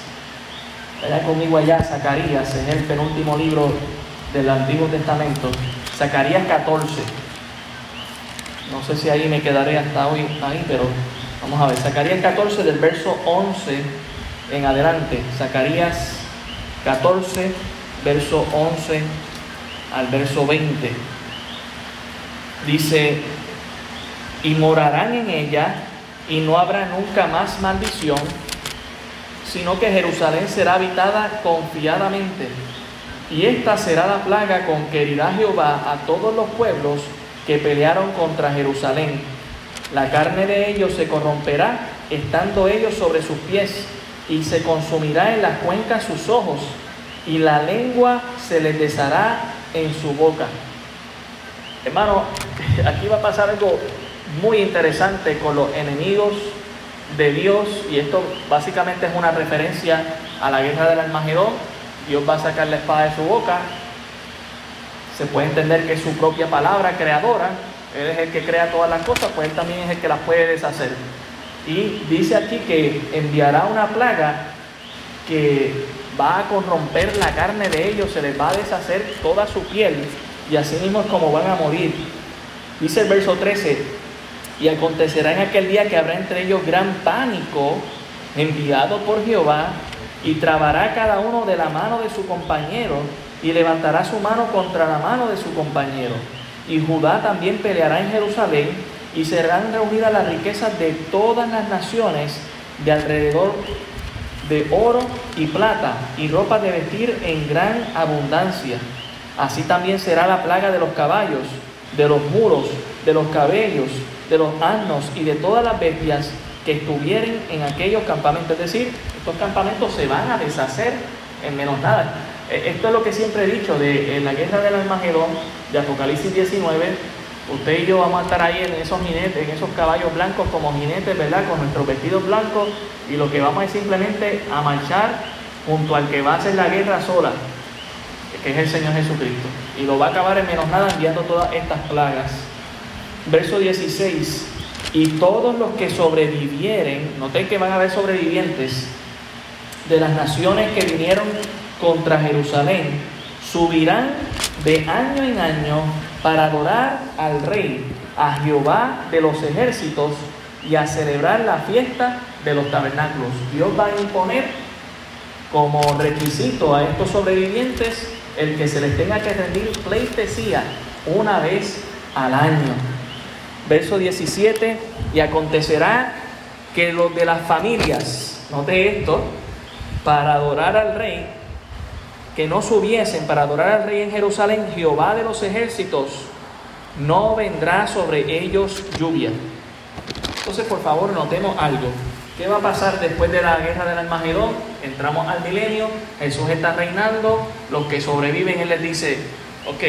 Vaya conmigo allá, Zacarías, en el penúltimo libro del Antiguo Testamento. Zacarías 14. No sé si ahí me quedaré hasta hoy, ahí, pero vamos a ver. Zacarías 14 del verso 11 en adelante. Zacarías 14, verso 11 al verso 20. Dice, y morarán en ella y no habrá nunca más maldición, sino que Jerusalén será habitada confiadamente y esta será la plaga con que herirá Jehová a todos los pueblos que pelearon contra Jerusalén. La carne de ellos se corromperá, estando ellos sobre sus pies, y se consumirá en las cuencas sus ojos, y la lengua se les deshará en su boca. Hermano, aquí va a pasar algo muy interesante con los enemigos de Dios, y esto básicamente es una referencia a la guerra del Almagedón Dios va a sacar la espada de su boca. Se puede entender que su propia palabra creadora. Él es el que crea todas las cosas, pues Él también es el que las puede deshacer. Y dice aquí que enviará una plaga que va a corromper la carne de ellos, se les va a deshacer toda su piel y así mismo es como van a morir. Dice el verso 13, y acontecerá en aquel día que habrá entre ellos gran pánico enviado por Jehová y trabará cada uno de la mano de su compañero y levantará su mano contra la mano de su compañero. Y Judá también peleará en Jerusalén y serán reunidas las riquezas de todas las naciones de alrededor de oro y plata y ropa de vestir en gran abundancia. Así también será la plaga de los caballos, de los muros, de los cabellos, de los asnos y de todas las bestias que estuvieren en aquellos campamentos. Es decir, estos campamentos se van a deshacer en menos nada. Eh, esto es lo que siempre he dicho de la guerra del Armagedón, de Apocalipsis 19. Usted y yo vamos a estar ahí en esos jinetes, en esos caballos blancos como jinetes, ¿verdad? Con nuestros vestidos blancos y lo que vamos es simplemente a marchar junto al que va a hacer la guerra sola. que es el Señor Jesucristo. Y lo va a acabar en menos nada enviando todas estas plagas. Verso 16. Y todos los que sobrevivieren, noten que van a haber sobrevivientes de las naciones que vinieron contra Jerusalén, subirán de año en año para adorar al Rey, a Jehová de los ejércitos y a celebrar la fiesta de los tabernáculos. Dios va a imponer como requisito a estos sobrevivientes el que se les tenga que rendir pleitesía una vez al año. Verso 17, y acontecerá que los de las familias, note esto, para adorar al rey, que no subiesen para adorar al rey en Jerusalén, Jehová de los ejércitos, no vendrá sobre ellos lluvia. Entonces, por favor, notemos algo. ¿Qué va a pasar después de la guerra del Almagedón? Entramos al milenio, Jesús está reinando, los que sobreviven, Él les dice, ok,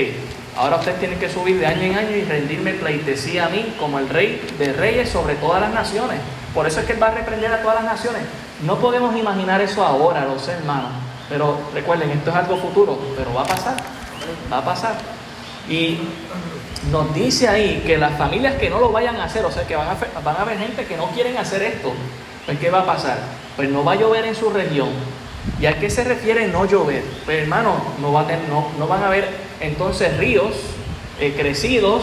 ahora ustedes tienen que subir de año en año y rendirme pleitesía a mí como el rey de reyes sobre todas las naciones. Por eso es que Él va a reprender a todas las naciones. No podemos imaginar eso ahora, los hermanos, pero recuerden, esto es algo futuro, pero va a pasar, va a pasar. Y nos dice ahí que las familias que no lo vayan a hacer, o sea, que van a, van haber gente que no quieren hacer esto, pues ¿qué va a pasar? Pues no va a llover en su región. ¿Y a qué se refiere no llover? Pues hermano, no, va a tener, no, no van a haber entonces ríos eh, crecidos,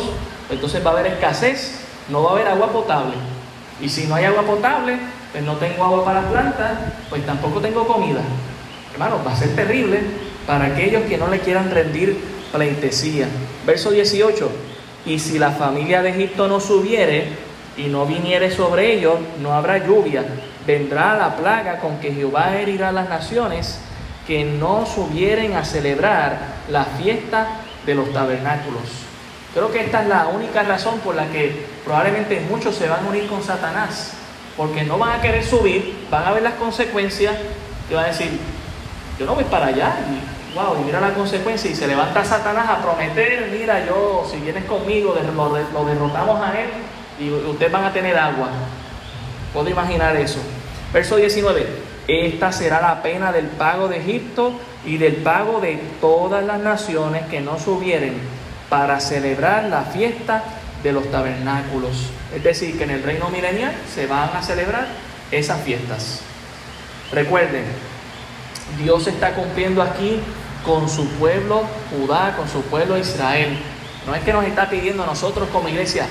entonces va a haber escasez, no va a haber agua potable. Y si no hay agua potable, pues no tengo agua para las plantas, pues tampoco tengo comida. Hermano, va a ser terrible para aquellos que no le quieran rendir pleitesía. Verso 18, y si la familia de Egipto no subiere y no viniere sobre ellos, no habrá lluvia. Vendrá la plaga con que Jehová herirá las naciones que no subieren a celebrar la fiesta de los tabernáculos. Creo que esta es la única razón por la que probablemente muchos se van a unir con Satanás, porque no van a querer subir, van a ver las consecuencias y van a decir, yo no voy para allá, y, wow, y mira la consecuencia, y se levanta Satanás a prometer, mira, yo, si vienes conmigo, lo derrotamos a él, y ustedes van a tener agua. Puedo imaginar eso. Verso 19. Esta será la pena del pago de Egipto y del pago de todas las naciones que no subieren para celebrar la fiesta de los tabernáculos. Es decir, que en el reino milenial se van a celebrar esas fiestas. Recuerden, Dios está cumpliendo aquí con su pueblo Judá, con su pueblo Israel. No es que nos está pidiendo a nosotros como iglesia,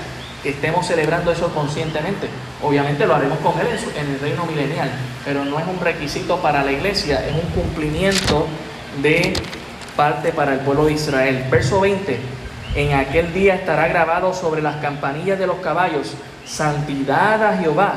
estemos celebrando eso conscientemente. Obviamente lo haremos con Él en, el reino milenial, pero no es un requisito para la iglesia, es un cumplimiento de parte para el pueblo de Israel. Verso 20, en aquel día estará grabado sobre las campanillas de los caballos, santidad a Jehová,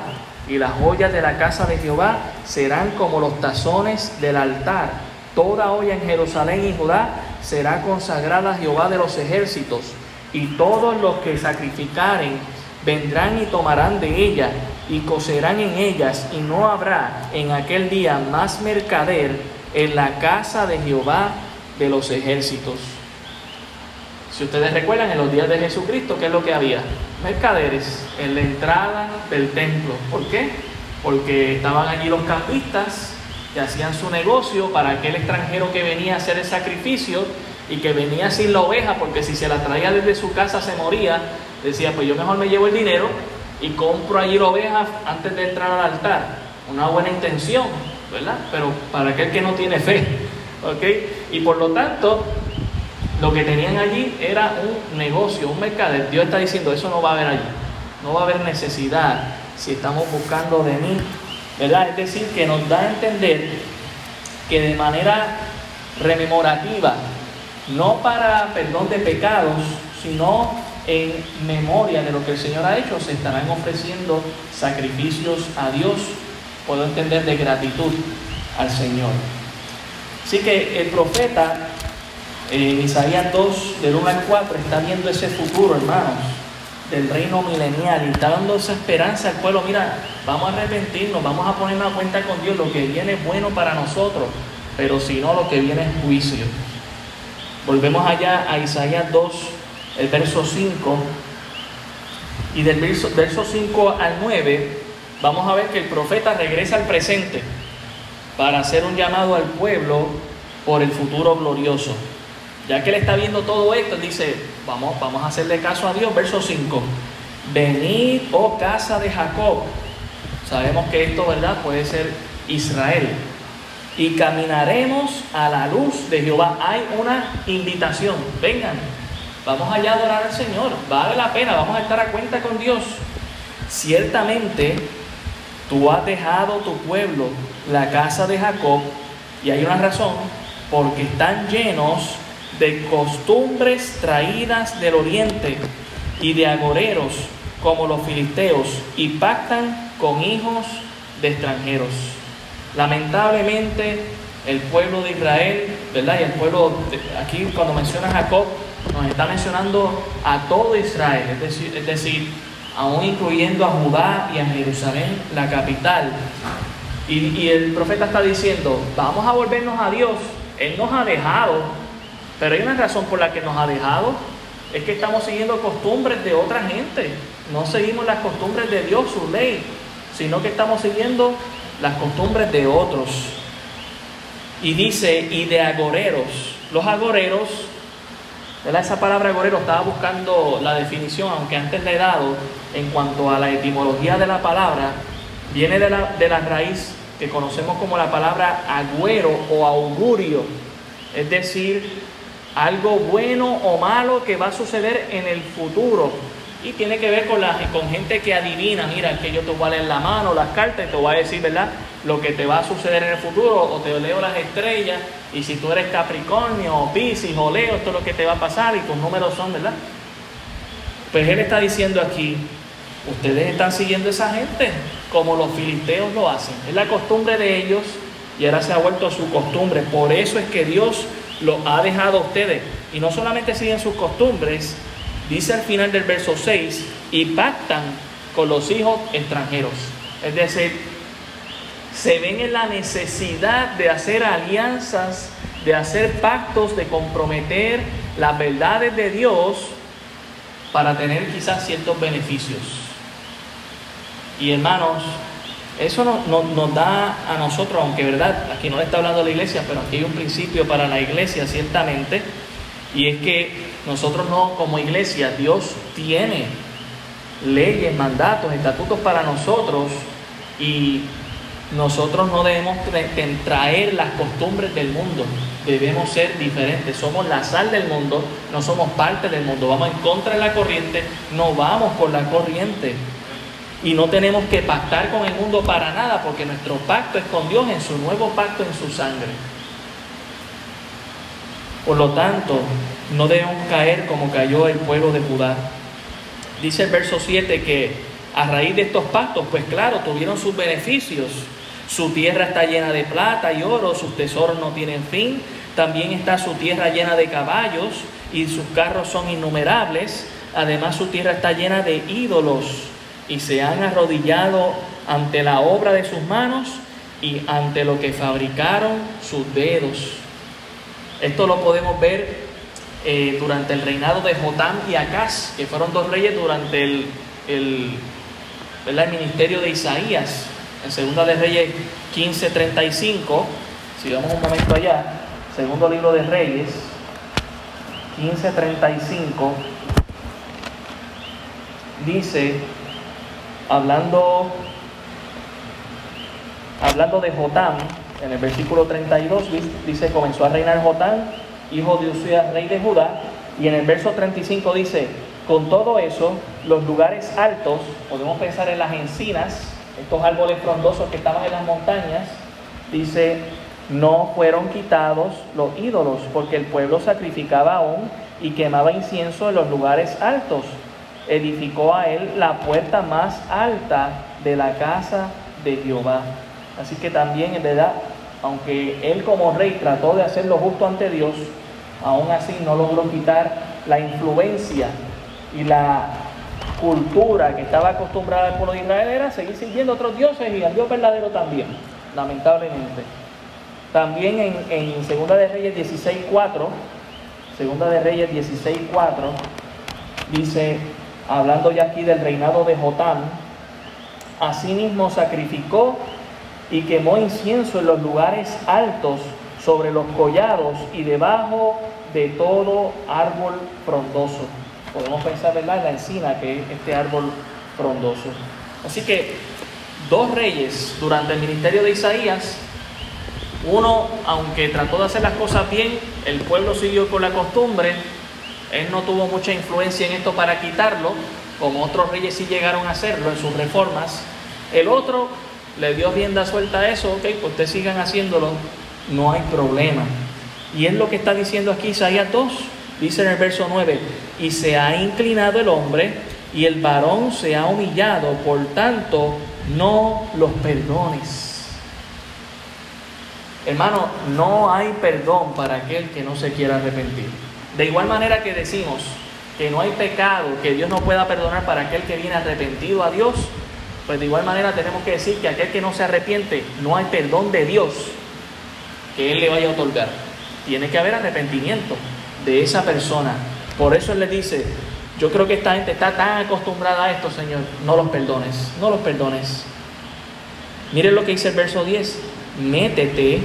y las joyas de la casa de Jehová serán como los tazones del altar. Toda olla en Jerusalén y Judá será consagrada a Jehová de los ejércitos y todos los que sacrificaren vendrán y tomarán de ellas y cocerán en ellas, y no habrá en aquel día más mercader en la casa de Jehová de los ejércitos. Si ustedes recuerdan, en los días de Jesucristo, ¿qué es lo que había? Mercaderes en la entrada del templo. ¿Por qué? Porque estaban allí los campistas que hacían su negocio para aquel extranjero que venía a hacer el sacrificio y que venía sin la oveja porque si se la traía desde su casa se moría, decía, pues yo mejor me llevo el dinero y compro allí la oveja antes de entrar al altar. Una buena intención, ¿verdad? Pero para aquel que no tiene fe, ¿ok? Y por lo tanto, lo que tenían allí era un negocio, un mercader. Dios está diciendo, eso no va a haber allí. No va a haber necesidad si estamos buscando de mí, ¿verdad? Es decir, que nos da a entender que de manera rememorativa no para perdón de pecados, sino en memoria de lo que el Señor ha hecho, se estarán ofreciendo sacrificios a Dios, puedo entender, de gratitud al Señor. Así que el profeta en Isaías 2, del 1 al 4, está viendo ese futuro, hermanos, del reino milenial y está dando esa esperanza al pueblo. Mira, vamos a arrepentirnos, vamos a ponernos a cuenta con Dios, lo que viene es bueno para nosotros, pero si no, lo que viene es juicio. Volvemos allá a Isaías 2, el verso 5. Y del verso, verso 5 al 9, vamos a ver que el profeta regresa al presente para hacer un llamado al pueblo por el futuro glorioso. Ya que él está viendo todo esto, dice, vamos, vamos a hacerle caso a Dios. Verso 5. Venid, oh casa de Jacob. Sabemos que esto, ¿verdad? Puede ser Israel. Y caminaremos a la luz de Jehová. Hay una invitación. Vengan, vamos allá a adorar al Señor. Vale la pena, vamos a estar a cuenta con Dios. Ciertamente, tú has dejado tu pueblo, la casa de Jacob, y hay una razón, porque están llenos de costumbres traídas del oriente y de agoreros como los filisteos y pactan con hijos de extranjeros. Lamentablemente el pueblo de Israel, ¿verdad? Y el pueblo, aquí cuando menciona Jacob, nos está mencionando a todo Israel, es decir, es decir, aún incluyendo a Judá y a Jerusalén, la capital. Y, y el profeta está diciendo, vamos a volvernos a Dios. Él nos ha dejado pero hay una razón por la que nos ha dejado. Es que estamos siguiendo costumbres de otra gente. No seguimos las costumbres de Dios, su ley, sino que estamos siguiendo las costumbres de otros. Y dice, y de agoreros. Los agoreros, ¿verdad? esa palabra agorero estaba buscando la definición, aunque antes le he dado, en cuanto a la etimología de la palabra, viene de la, de la raíz que conocemos como la palabra agüero o augurio. Es decir, algo bueno o malo que va a suceder en el futuro. Y tiene que ver con, la, con gente que adivina, mira, que yo te voy a leer la mano, las cartas, y te voy a decir, ¿verdad? Lo que te va a suceder en el futuro, o te leo las estrellas, y si tú eres Capricornio, o Piscis, o Leo, esto es lo que te va a pasar, y tus números son, ¿verdad? Pues él está diciendo aquí, ustedes están siguiendo a esa gente, como los filisteos lo hacen. Es la costumbre de ellos, y ahora se ha vuelto su costumbre. Por eso es que Dios lo ha dejado a ustedes. Y no solamente siguen sus costumbres, dice al final del verso 6, y pactan con los hijos extranjeros. Es decir, se ven en la necesidad de hacer alianzas, de hacer pactos, de comprometer las verdades de Dios para tener quizás ciertos beneficios. Y hermanos, eso nos, da a nosotros, aunque verdad, aquí no le está hablando la iglesia, pero aquí hay un principio para la iglesia ciertamente, y es que nosotros no, como iglesia, Dios tiene leyes, mandatos, estatutos para nosotros, y nosotros no debemos traer las costumbres del mundo, debemos ser diferentes, somos la sal del mundo, no somos parte del mundo, vamos en contra de la corriente, no vamos por la corriente. Y no tenemos que pactar con el mundo para nada, porque nuestro pacto es con Dios en su nuevo pacto en su sangre. Por lo tanto, no debemos caer como cayó el pueblo de Judá. Dice el verso 7 que a raíz de estos pactos, pues claro, tuvieron sus beneficios. Su tierra está llena de plata y oro, sus tesoros no tienen fin. También está su tierra llena de caballos y sus carros son innumerables. Además su tierra está llena de ídolos y se han arrodillado ante la obra de sus manos y ante lo que fabricaron sus dedos. Esto lo podemos ver eh, durante el reinado de Jotam y Acaz, que fueron dos reyes durante el, el, el ministerio de Isaías. En Segunda de Reyes 15:35, si vamos un momento allá, segundo libro de Reyes 15:35, dice, hablando, hablando de Jotam, en el versículo 32 dice, comenzó a reinar Jotam, hijo de Usías, rey de Judá, y en el verso 35 dice, con todo eso, los lugares altos, podemos pensar en las encinas, estos árboles frondosos que estaban en las montañas, dice, no fueron quitados los ídolos, porque el pueblo sacrificaba aún y quemaba incienso en los lugares altos edificó a él la puerta más alta de la casa de Jehová. Así que también en verdad, aunque él como rey trató de hacer lo justo ante Dios, aún así no logró quitar la influencia y la cultura que estaba acostumbrada el pueblo de Israel era seguir siguiendo otros dioses y al Dios verdadero también, lamentablemente. También en, en Segunda de Reyes 16.4, Segunda de Reyes 16.4, dice, hablando ya aquí del reinado de Jotam, asimismo sacrificó y quemó incienso en los lugares altos sobre los collados y debajo de todo árbol frondoso. Podemos pensar ¿verdad? en la encina, que es este árbol frondoso. Así que dos reyes durante el ministerio de Isaías, uno, aunque trató de hacer las cosas bien, el pueblo siguió con la costumbre, él no tuvo mucha influencia en esto para quitarlo, como otros reyes sí llegaron a hacerlo en sus reformas. El otro le dio rienda suelta a eso, ok, pues ustedes sigan haciéndolo, no hay problema. Y es lo que está diciendo aquí Isaías 2, dice en el verso 9, y se ha inclinado el hombre y el varón se ha humillado, por tanto, no los perdones. Hermano, no hay perdón para aquel que no se quiera arrepentir. De igual manera que decimos que no hay pecado que Dios no pueda perdonar para aquel que viene arrepentido a Dios, pues de igual manera tenemos que decir que aquel que no se arrepiente, no hay perdón de Dios que Él le vaya a otorgar. Tiene que haber arrepentimiento de esa persona. Por eso Él le dice, yo creo que esta gente está tan acostumbrada a esto, Señor, no los perdones, no los perdones. Miren lo que dice el verso 10, métete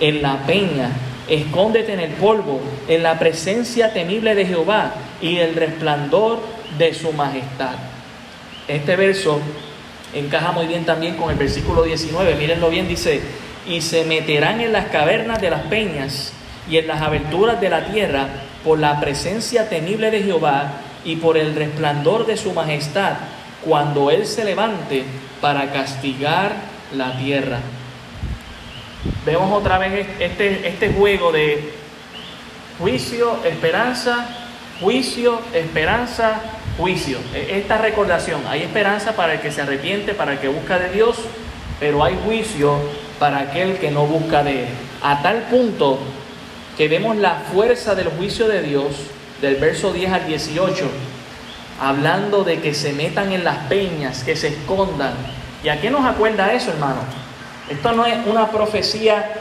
en la peña, escóndete en el polvo, en la presencia temible de Jehová y el resplandor de su majestad. Este verso encaja muy bien también con el versículo 19, mírenlo bien, dice, y se meterán en las cavernas de las peñas y en las aberturas de la tierra por la presencia temible de Jehová y por el resplandor de su majestad, cuando Él se levante para castigar la tierra. Vemos otra vez este, este juego de juicio, esperanza, juicio, esperanza, juicio. E, esta recordación, hay esperanza para el que se arrepiente, para el que busca de Dios, pero hay juicio para aquel que no busca de Él. A tal punto que vemos la fuerza del juicio de Dios del verso 10 al 18, hablando de que se metan en las peñas, que se escondan. ¿Y a qué nos acuerda eso, hermano? Esto no es una profecía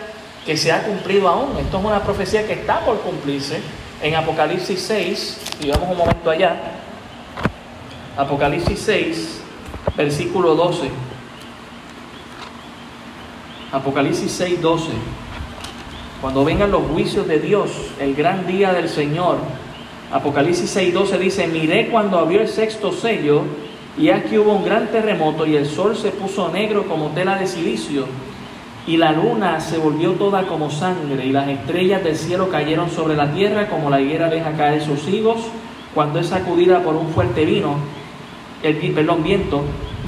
que se ha cumplido aún, esto es una profecía que está por cumplirse. En Apocalipsis 6, y vamos un momento allá, Apocalipsis 6, versículo 12. Apocalipsis 6, 12. Cuando vengan los juicios de Dios, el gran día del Señor, Apocalipsis 6, 12 dice, miré cuando abrió el sexto sello, y aquí hubo un gran terremoto, y el sol se puso negro como tela de silicio, y la luna se volvió toda como sangre, y las estrellas del cielo cayeron sobre la tierra como la higuera deja caer sus higos cuando es sacudida por un fuerte vino, el viento,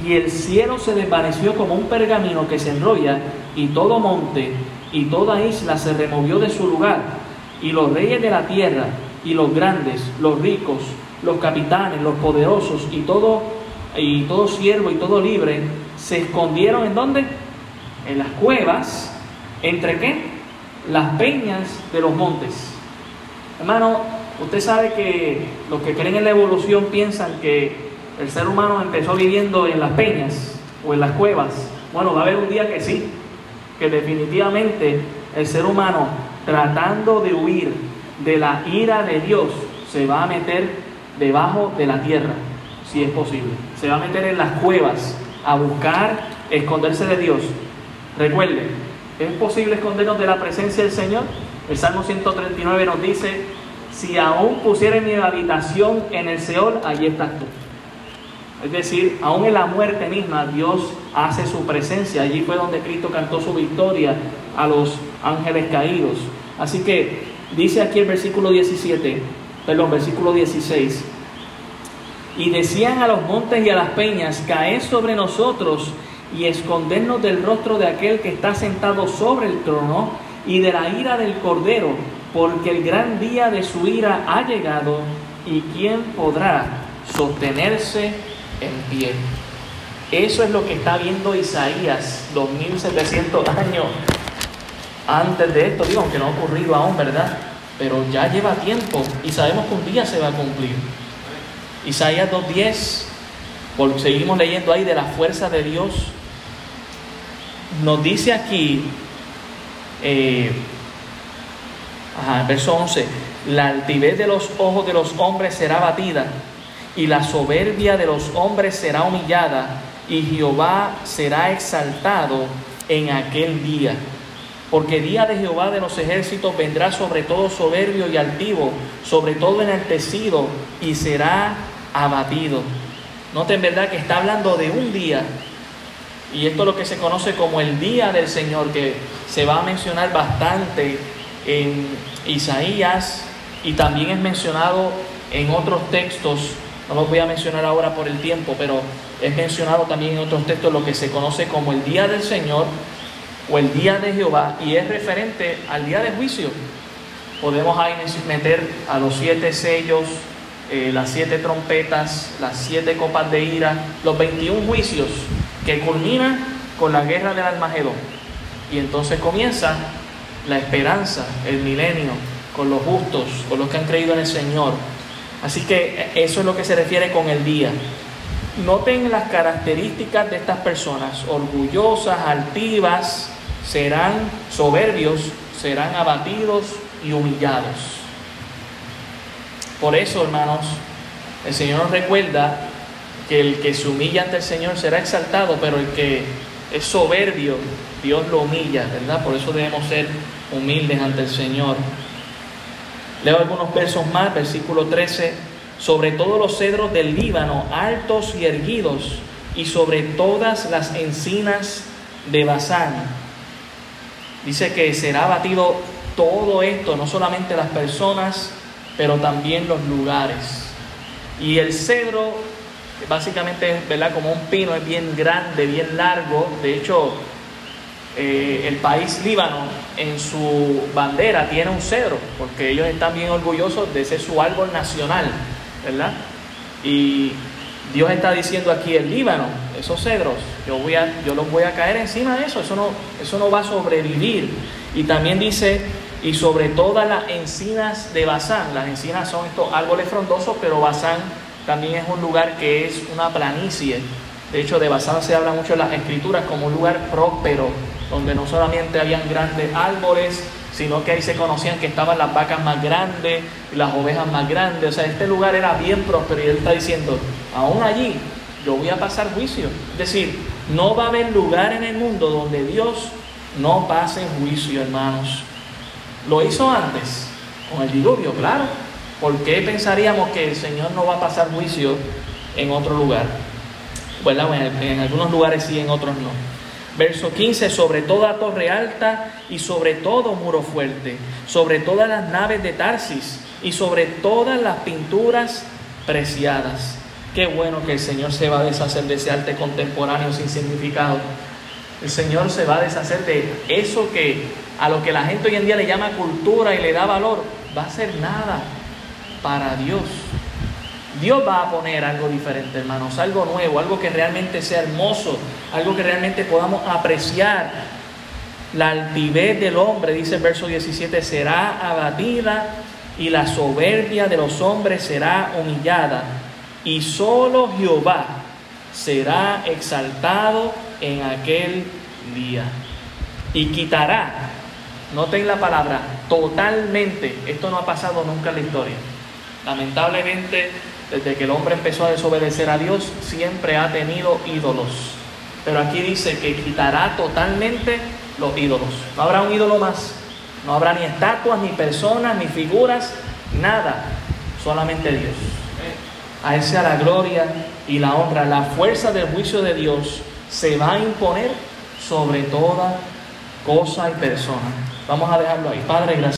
y el cielo se desvaneció como un pergamino que se enrolla, y todo monte y toda isla se removió de su lugar, y los reyes de la tierra, y los grandes, los ricos, los capitanes, los poderosos, y todo, y todo siervo y todo libre, se escondieron en dónde? En las cuevas, ¿entre qué? Las peñas de los montes. Hermano, usted sabe que los que creen en la evolución piensan que el ser humano empezó viviendo en las peñas o en las cuevas. Bueno, va a haber un día que sí, que definitivamente el ser humano tratando de huir de la ira de Dios se va a meter debajo de la tierra, si es posible. Se va a meter en las cuevas a buscar esconderse de Dios. Recuerden, ¿es posible escondernos de la presencia del Señor? El Salmo 139 nos dice, si aún pusiera mi habitación en el Seol, allí estás tú. Es decir, aún en la muerte misma Dios hace su presencia. Allí fue donde Cristo cantó su victoria a los ángeles caídos. Así que dice aquí el versículo 17, perdón, versículo 16. Y decían a los montes y a las peñas, caed sobre nosotros y escondernos del rostro de aquel que está sentado sobre el trono y de la ira del cordero, porque el gran día de su ira ha llegado y quién podrá sostenerse en pie. Eso es lo que está viendo Isaías 2700 años antes de esto. Digo, aunque no ha ocurrido aún, ¿verdad? Pero ya lleva tiempo y sabemos que un día se va a cumplir. Isaías 2.10, seguimos leyendo ahí de la fuerza de Dios, nos dice aquí, eh, verso 11, la altivez de los ojos de los hombres será batida y la soberbia de los hombres será humillada, y Jehová será exaltado en aquel día. Porque día de Jehová de los ejércitos vendrá sobre todo soberbio y altivo, sobre todo enaltecido, y será abatido. Noten verdad que está hablando de un día, y esto es lo que se conoce como el día del Señor, que se va a mencionar bastante en Isaías y también es mencionado en otros textos. No los voy a mencionar ahora por el tiempo, pero es mencionado también en otros textos lo que se conoce como el día del Señor o el día de Jehová y es referente al día de juicio. Podemos ahí meter a los siete sellos, eh, las siete trompetas, las siete copas de ira, los 21 juicios que culminan con la guerra del Almagedón. Y entonces comienza la esperanza, el milenio, con los justos, con los que han creído en el Señor. Así que eso es lo que se refiere con el día. Noten las características de estas personas, orgullosas, altivas, serán soberbios, serán abatidos y humillados. Por eso, hermanos, el Señor nos recuerda que el que se humilla ante el Señor será exaltado, pero el que es soberbio, Dios lo humilla, ¿verdad? Por eso debemos ser humildes ante el Señor. Leo algunos versos más, versículo 13. Sobre todos los cedros del Líbano, altos y erguidos, y sobre todas las encinas de Bazán. Dice que será batido todo esto, no solamente las personas, pero también los lugares. Y el cedro, básicamente ¿verdad? como un pino, es bien grande, bien largo. De hecho, eh, el país Líbano en su bandera tiene un cedro, porque ellos están bien orgullosos de ser su árbol nacional, ¿verdad? Y Dios está diciendo aquí el Líbano, esos cedros, yo, voy a, yo los voy a caer encima de eso, eso no, eso no va a sobrevivir. Y también dice, y sobre todas las encinas de Bazán, las encinas son estos árboles frondosos, pero Bazán también es un lugar que es una planicie. De hecho, de Bazán se habla mucho en las escrituras como un lugar próspero, donde no solamente habían grandes árboles, sino que ahí se conocían que estaban las vacas más grandes y las ovejas más grandes. O sea, este lugar era bien próspero y él está diciendo, aún allí yo voy a pasar juicio. Es decir, no va a haber lugar en el mundo donde Dios no pase juicio, hermanos. Lo hizo antes, con el diluvio, claro. ¿Por qué pensaríamos que el Señor no va a pasar juicio en otro lugar? Bueno, en algunos lugares sí, en otros no. Verso 15, sobre toda torre alta y sobre todo muro fuerte, sobre todas las naves de Tarsis y sobre todas las pinturas preciadas. Qué bueno que el Señor se va a deshacer de ese arte contemporáneo sin significado. El Señor se va a deshacer de eso que a lo que la gente hoy en día le llama cultura y le da valor, va a ser nada para Dios. Dios va a poner algo diferente, hermanos, algo nuevo, algo que realmente sea hermoso, algo que realmente podamos apreciar. La altivez del hombre, dice el verso 17, será abatida y la soberbia de los hombres será humillada. Y solo Jehová será exaltado en aquel día. Y quitará, noten la palabra, totalmente, esto no ha pasado nunca en la historia. Lamentablemente desde que el hombre empezó a desobedecer a Dios, siempre ha tenido ídolos. Pero aquí dice que quitará totalmente los ídolos. No habrá un ídolo más. No habrá ni estatuas, ni personas, ni figuras, nada. Solamente Dios. A Él sea la gloria y la honra. La fuerza del juicio de Dios se va a imponer sobre toda cosa y persona. Vamos a dejarlo ahí. Padre, gracias.